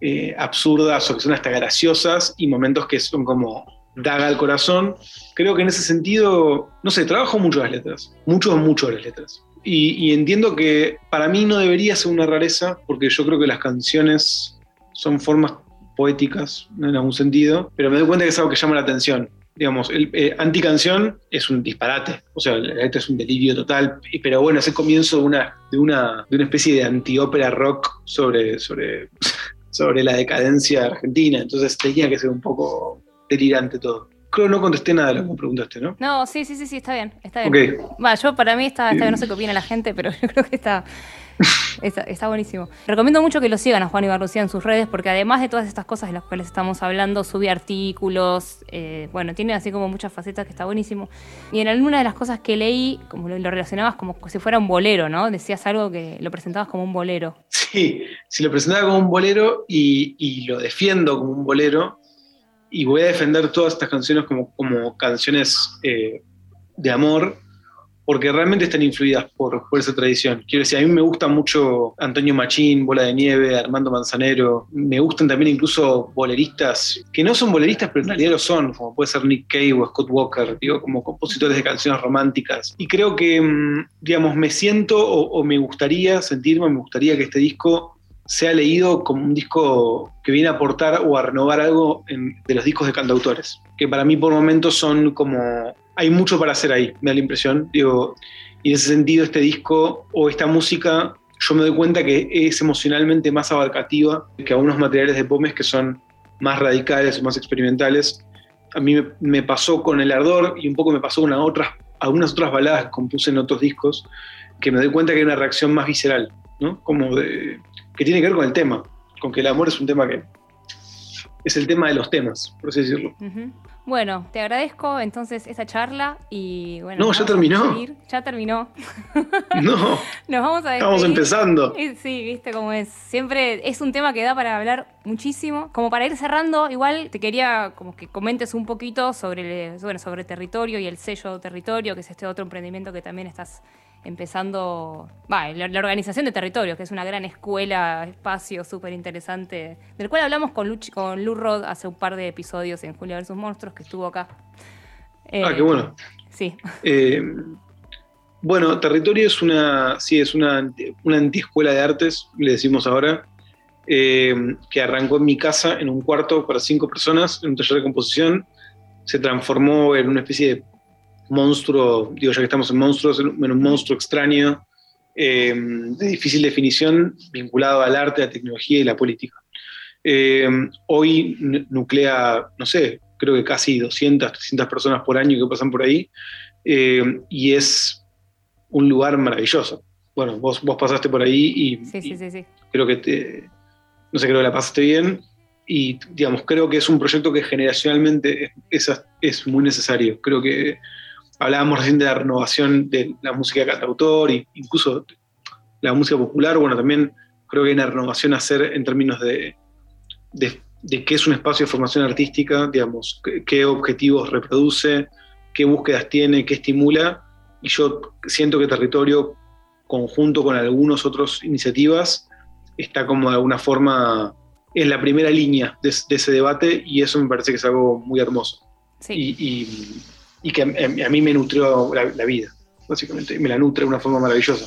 eh, absurdas o que son hasta graciosas y momentos que son como daga al corazón. Creo que en ese sentido, no sé, trabajo mucho las letras, mucho, mucho las letras. Y, y entiendo que para mí no debería ser una rareza, porque yo creo que las canciones son formas poéticas en algún sentido, pero me doy cuenta que es algo que llama la atención. Digamos, el eh, anticanción es un disparate, o sea, letra es un delirio total, pero bueno, es el comienzo de una, de una, de una especie de antiópera rock sobre, sobre, *laughs* sobre la decadencia argentina, entonces tenía que ser un poco delirante todo. Creo que no contesté nada de lo que me preguntaste, ¿no? No, sí, sí, sí, sí, está bien, está bien. Ok. Va, yo para mí está, está bien, no sé qué opina la gente, pero *laughs* yo creo que está, *laughs* está, buenísimo. Recomiendo mucho que lo sigan a Juan Ibarlucía en sus redes, porque además de todas estas cosas de las cuales estamos hablando, sube artículos, eh, bueno, tiene así como muchas facetas que está buenísimo. Y en alguna de las cosas que leí, como lo, relacionabas como si fuera un bolero, ¿no? Decías algo que lo presentabas como un bolero. Sí, si lo presentaba como un bolero y, lo defiendo como un bolero, y voy a defender todas estas canciones como, como canciones eh, de amor, porque realmente están influidas por, por esa tradición. Quiero decir, a mí me gusta mucho Antonio Machín, Bola de Nieve, Armando Manzanero, me gustan también incluso boleristas, que no son boleristas, pero en realidad lo son, como puede ser Nick Cave o Scott Walker, digo, como compositores de canciones románticas. Y creo que, mm, digamos, me siento o, me gustaría sentirme, me gustaría que este disco sea leído como un disco que viene a aportar o a renovar algo en- de los discos de cantautores, que para mí por momentos son como... Hay mucho para hacer ahí, me da la impresión. Digo, y en ese sentido este disco o esta música, yo me doy cuenta que es emocionalmente más abarcativa que algunos materiales de Pomes que son más radicales o más experimentales. A mí me, pasó con El Ardor y un poco me pasó con otras, algunas otras baladas que compuse en otros discos, que me doy cuenta que hay una reacción más visceral, ¿no? Como de, que tiene que ver con el tema, con que el amor es un tema que es el tema de los temas, por así decirlo. Bueno, te agradezco entonces esa charla y bueno. No, ya terminó. Ya terminó. *laughs* No, *laughs* Nos vamos a Estamos despedir. empezando. Y Sí, viste cómo es. Siempre es un tema que da para hablar muchísimo. Como para ir cerrando, igual te quería como que comentes un poquito sobre, el- bueno, sobre territorio y el sello territorio, que es este otro emprendimiento que también estás empezando. La, la organización de territorio, que es una gran escuela, espacio súper interesante, del cual hablamos con, Luch, con Lou Rod hace un par de episodios en Julia vs. Monstruos, que estuvo acá. Ah, Eh, qué bueno. Sí. Eh, bueno, Territorio es una, sí, es una, una antiescuela de artes, le decimos ahora, eh, que arrancó en mi casa en un cuarto para cinco personas, en un taller de composición, se transformó en una especie de monstruo, digo ya que estamos en monstruos, en un monstruo extraño, eh, de difícil definición, vinculado al arte, a la tecnología y la política. Eh, hoy nu- nuclea, no sé, creo que casi 200, 300 personas por año que pasan por ahí, eh, y es un lugar maravilloso. Bueno, vos, vos pasaste por ahí y, Sí, sí, sí, sí. creo que te, no sé, creo que la pasaste bien y digamos, creo que es un proyecto que generacionalmente es, es, es muy necesario. Creo que hablábamos recién de la renovación de la música cantautor e incluso la música popular, bueno, también creo que hay una renovación a hacer en términos de, de, de qué es un espacio de formación artística, digamos, qué, qué objetivos reproduce, qué búsquedas tiene, qué estimula, y yo siento que Territorio, conjunto con algunas otras iniciativas, está como de alguna forma en la primera línea de, de ese debate y eso me parece que es algo muy hermoso. Y, y- y que a, a mí me nutrió la, la vida, básicamente, y me la nutre de una forma maravillosa.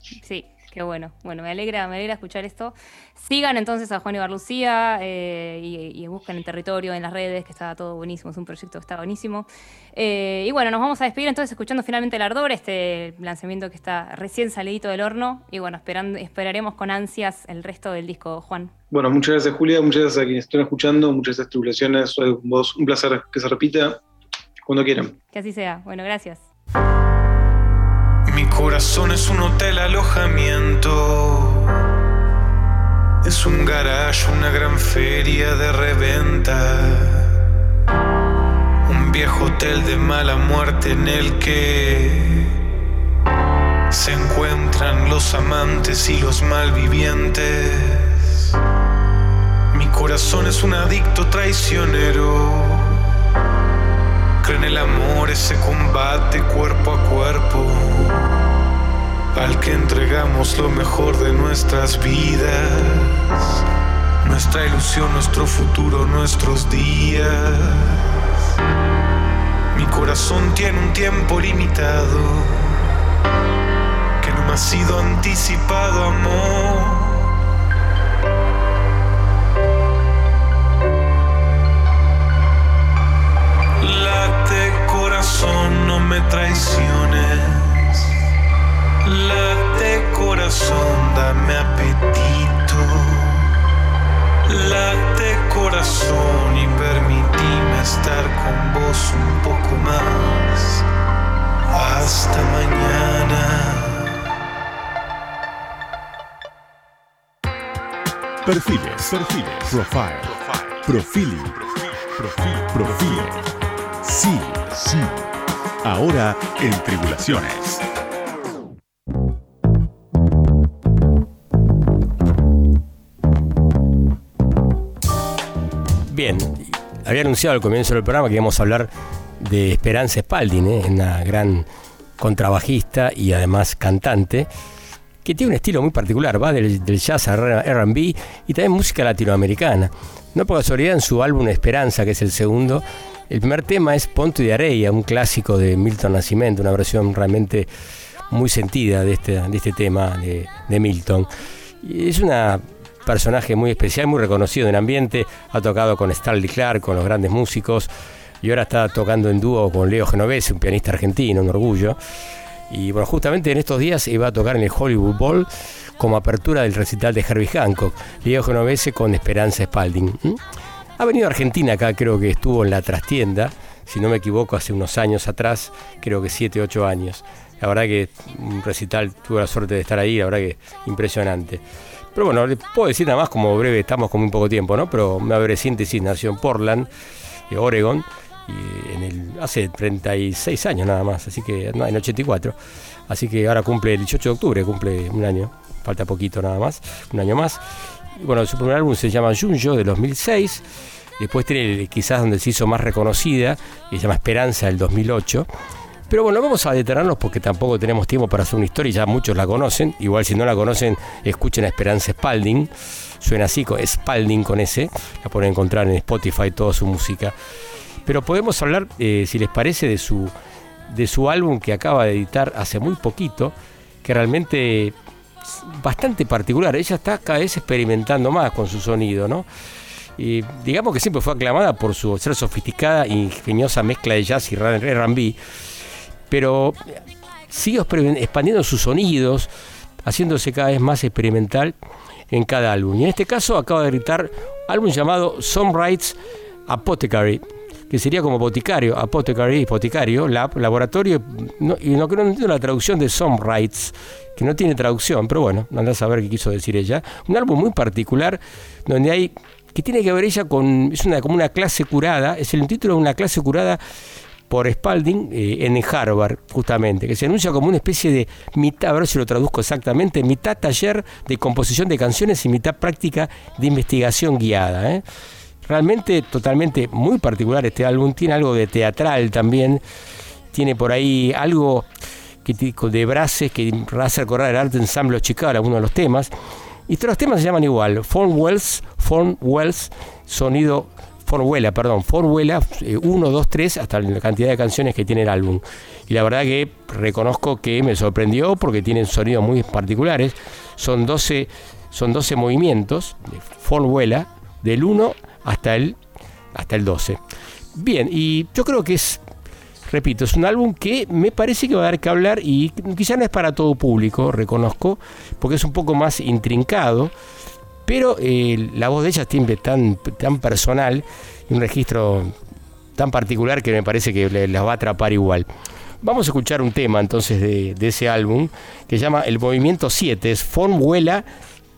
Sí, qué bueno. Bueno, me alegra, me alegra escuchar esto. Sigan entonces a Juan Ibarlucía eh, y, y busquen el territorio en las redes, que está todo buenísimo, es un proyecto que está buenísimo. Eh, y bueno, nos vamos a despedir entonces escuchando finalmente El Ardor, este lanzamiento que está recién salidito del horno. Y bueno, esperando, esperaremos con ansias el resto del disco, Juan. Bueno, muchas gracias Julia, muchas gracias a quienes están escuchando, muchas gracias tribulaciones, vos, un placer que se repita cuando quieran. Que así sea. Bueno, gracias. Mi corazón es un hotel alojamiento. Es un garage, una gran feria de reventa. Un viejo hotel de mala muerte en el que se encuentran los amantes y los malvivientes. Mi corazón es un adicto traicionero. En el amor, ese combate cuerpo a cuerpo, al que entregamos lo mejor de nuestras vidas, nuestra ilusión, nuestro futuro, nuestros días. Mi corazón tiene un tiempo limitado, que no me ha sido anticipado, amor. corazón, no me traiciones. Late corazón, dame apetito. Late corazón y permitime estar con vos un poco más. Hasta mañana. Perfiles, perfiles, profile, profile, profile, profile. profile. profile. Sí sí. Ahora en Tribulaciones. Bien, había anunciado al comienzo del programa que íbamos a hablar de Esperanza Spalding, ¿eh? una gran contrabajista y además cantante, que tiene un estilo muy particular, va del, del jazz a RB y también música latinoamericana. No por casualidad en su álbum Esperanza, que es el segundo, el primer tema es Ponto de Areia, un clásico de Milton Nascimento, una versión realmente muy sentida de este, de este tema de, Milton. Y es una personaje muy especial, muy reconocido en el ambiente, ha tocado con Stanley Clark, con los grandes músicos, y ahora está tocando en dúo con Leo Genovese, un pianista argentino, un orgullo. Y bueno, justamente en estos días iba a tocar en el Hollywood Bowl como apertura del recital de Herbie Hancock, Leo Genovese con Esperanza Spalding. Ha venido a Argentina acá, creo que estuvo en la trastienda, si no me equivoco, hace unos años atrás, creo que 7, 8 años. La verdad que un recital, tuve la suerte de estar ahí, la verdad que impresionante. Pero bueno, le puedo decir nada más como breve, estamos con muy poco tiempo, ¿no? Pero una breve síntesis, nació en Portland, eh, Oregon, y en el, hace 36 años nada más, así que no, en 84. Así que ahora cumple el 18 de octubre, cumple un año, falta poquito nada más, un año más. Bueno, su primer álbum se llama Junjo de 2006. Después tiene quizás donde se hizo más reconocida, que se llama Esperanza del 2008. Pero bueno, vamos a detenernos porque tampoco tenemos tiempo para hacer una historia y ya muchos la conocen. Igual si no la conocen, escuchen a Esperanza Spalding. Suena así, con Spalding con S. La pueden encontrar en Spotify toda su música. Pero podemos hablar, eh, si les parece, de su, de su álbum que acaba de editar hace muy poquito, que realmente bastante particular. Ella está cada vez experimentando más con su sonido, ¿no? Y digamos que siempre fue aclamada por su ser sofisticada e ingeniosa mezcla de jazz y R&B, pero sigue expandiendo sus sonidos, haciéndose cada vez más experimental en cada álbum. Y en este caso acaba de editar álbum llamado Songwrites Apothecary, que sería como boticario, apothecary, boticario, lab, laboratorio, y no creo no entiendo la traducción de Songwrites, que no tiene traducción, pero bueno, andás a ver qué quiso decir ella. Un álbum muy particular, donde hay, que tiene que ver ella con, es una, como una clase curada, es el título de una clase curada por Spalding eh, en Harvard, justamente, que se anuncia como una especie de mitad, a ver si lo traduzco exactamente, mitad taller de composición de canciones y mitad práctica de investigación guiada. ¿eh? Realmente totalmente muy particular este álbum, tiene algo de teatral también, tiene por ahí algo que de brases que hace recordar el arte ensamble Chicago, algunos de los temas. Y todos los temas se llaman igual, Form Wells, Form Wells, sonido Formuela, perdón, Formuela 1, 2, 3, hasta la cantidad de canciones que tiene el álbum. Y la verdad que reconozco que me sorprendió porque tienen sonidos muy particulares. Son 12, son 12 movimientos de Formuela del 1 hasta el, hasta el 12. Bien, y yo creo que es, repito, es un álbum que me parece que va a dar que hablar y quizá no es para todo público, reconozco, porque es un poco más intrincado pero eh, la voz de ella es timbre tan, tan personal y un registro tan particular que me parece que las va a atrapar igual. Vamos a escuchar un tema entonces de, de ese álbum que se llama El Movimiento 7, es Formuela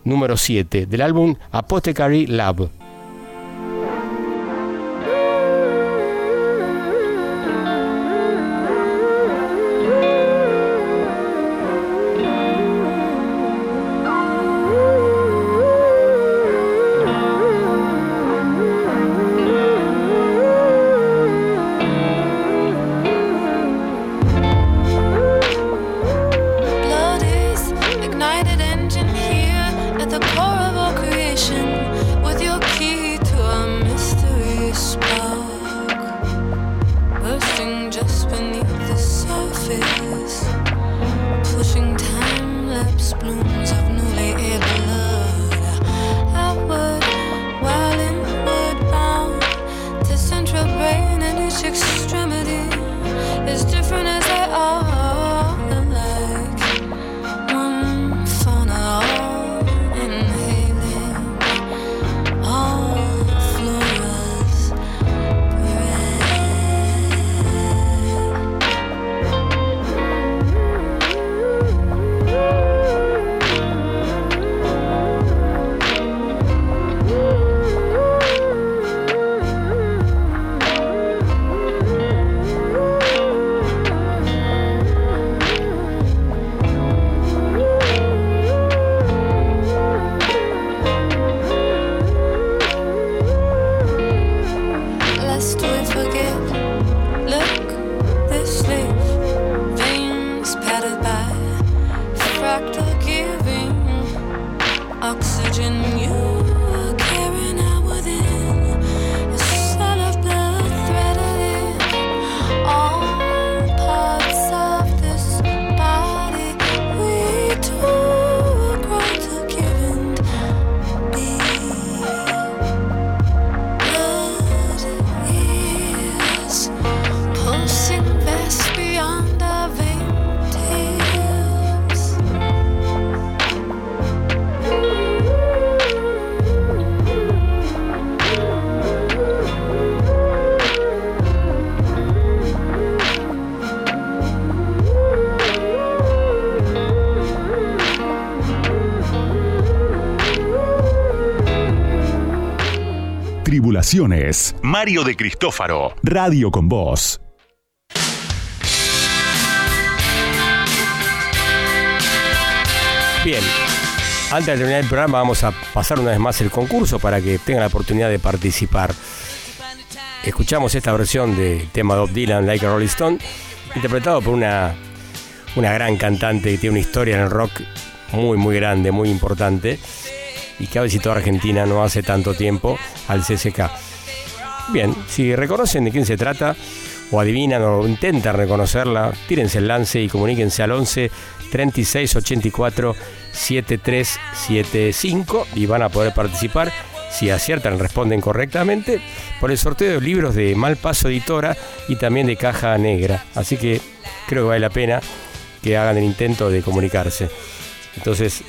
número 7, del álbum Apothecary Lab. Mario de Cristófaro. Radio con Voz. Bien, antes de terminar el programa vamos a pasar una vez más el concurso para que tengan la oportunidad de participar. Escuchamos esta versión del tema de Bob Dylan, Like a Rolling Stone, interpretado por una, una gran cantante que tiene una historia en el rock muy, muy grande, muy importante, y que ha visitado Argentina no hace tanto tiempo al CSK. Bien, si reconocen de quién se trata, o adivinan o intentan reconocerla, tírense el lance y comuníquense al 11 36 84 7375 y van a poder participar. Si aciertan, responden correctamente por el sorteo de libros de Malpaso Editora y también de Caja Negra. Así que creo que vale la pena que hagan el intento de comunicarse. Entonces,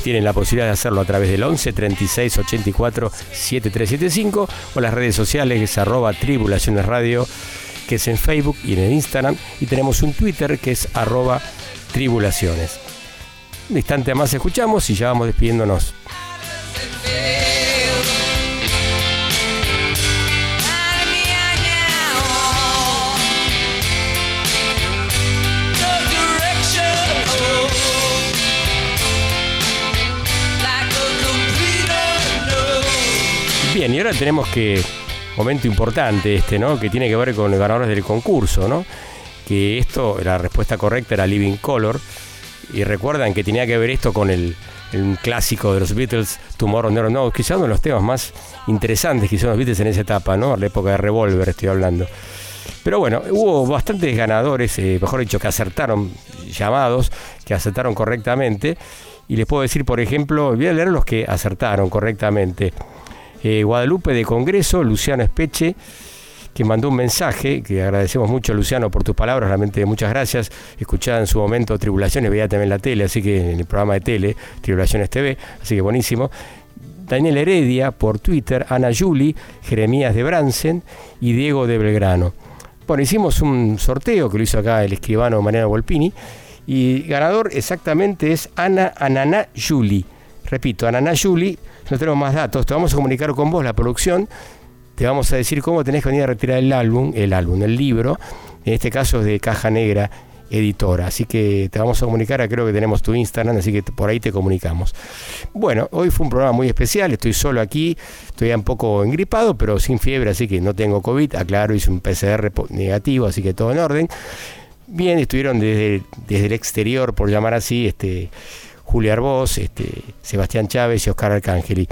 tienen la posibilidad de hacerlo a través del 11 36 84 7375 o las redes sociales que es arroba tribulaciones radio que es en Facebook y en el Instagram y tenemos un Twitter que es arroba tribulaciones. Un instante más escuchamos y ya vamos despidiéndonos. Bien, y ahora tenemos que, momento importante este, ¿no? Que tiene que ver con los ganadores del concurso, ¿no? Que esto, la respuesta correcta era Living Color. Y recuerdan que tenía que ver esto con el, clásico de los Beatles, Tomorrow Never Knows, quizás uno de los temas más interesantes que hicieron los Beatles en esa etapa, ¿no? La época de Revolver estoy hablando. Pero bueno, hubo bastantes ganadores, eh, mejor dicho, que acertaron, llamados, que acertaron correctamente. Y les puedo decir, por ejemplo, voy a leer los que acertaron correctamente. Eh, Guadalupe de Congreso, Luciano Espeche, que mandó un mensaje, que agradecemos mucho Luciano por tus palabras, realmente muchas gracias. Escuchaba en su momento Tribulaciones, veía también la tele, así que en el programa de tele, Tribulaciones TV, así que buenísimo. Daniel Heredia por Twitter, Ana Juli, Jeremías de Bransen y Diego de Belgrano. Bueno, hicimos un sorteo que lo hizo acá el escribano Mariano Volpini y ganador exactamente es Ana Ananá Juli. Repito, Ananá Juli, no tenemos más datos, te vamos a comunicar con vos, la producción, te vamos a decir cómo tenés que venir a retirar el álbum, el álbum, el libro, en este caso es de Caja Negra Editora. Así que te vamos a comunicar, creo que tenemos tu Instagram, así que por ahí te comunicamos. Bueno, hoy fue un programa muy especial, estoy solo aquí, estoy un poco engripado, pero sin fiebre, así que no tengo COVID, aclaro, hice un PCR negativo, así que todo en orden. Bien, estuvieron desde, desde el exterior, por llamar así, este, Julia Arbós, este, Sebastián Chávez y Oscar Arcángeli.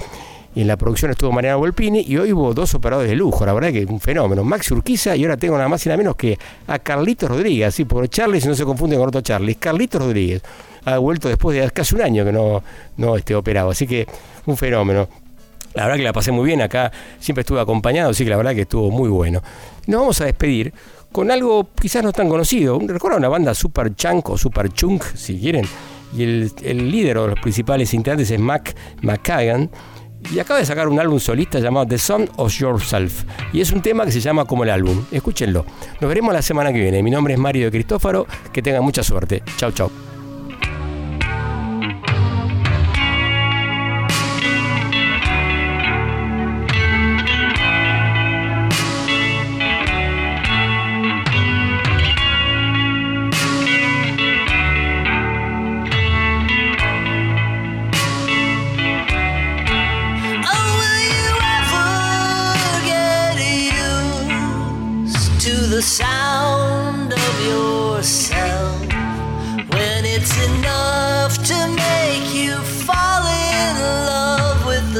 Y en la producción estuvo Mariano Volpini y hoy hubo dos operadores de lujo, la verdad que un fenómeno. Maxi Urquiza y ahora tengo nada más y nada menos que a Carlitos Rodríguez, sí, porque Charlie, si no se confunden con otro Charlie, Carlitos Rodríguez. Ha vuelto después de casi un año que no, no esté operado, así que un fenómeno. La verdad que la pasé muy bien acá, siempre estuve acompañado, así que la verdad que estuvo muy bueno. Nos vamos a despedir con algo quizás no tan conocido. ¿Recuerdan una banda Super Chunk o Super Chunk, si quieren? Y el, líder o los principales integrantes es Mac McCagan. Y acaba de sacar un álbum solista llamado The Son of Yourself. Y es un tema que se llama como el álbum. Escúchenlo. Nos veremos la semana que viene. Mi nombre es Mario de Cristófaro. Que tengan mucha suerte. Chau, chau.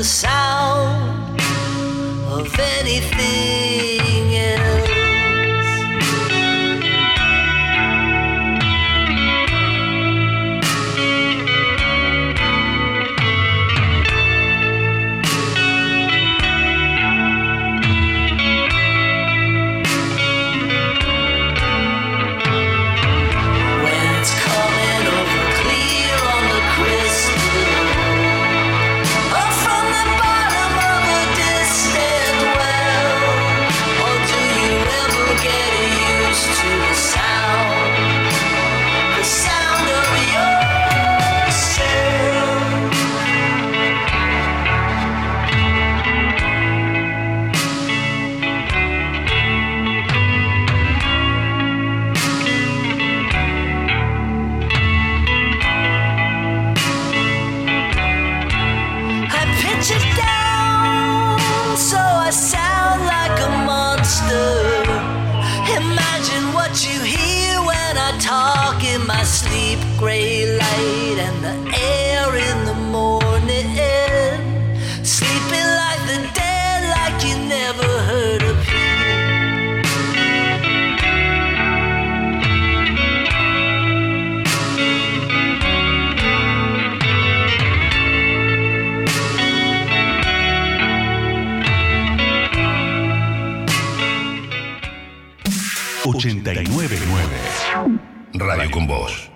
The sound Radio con Voz.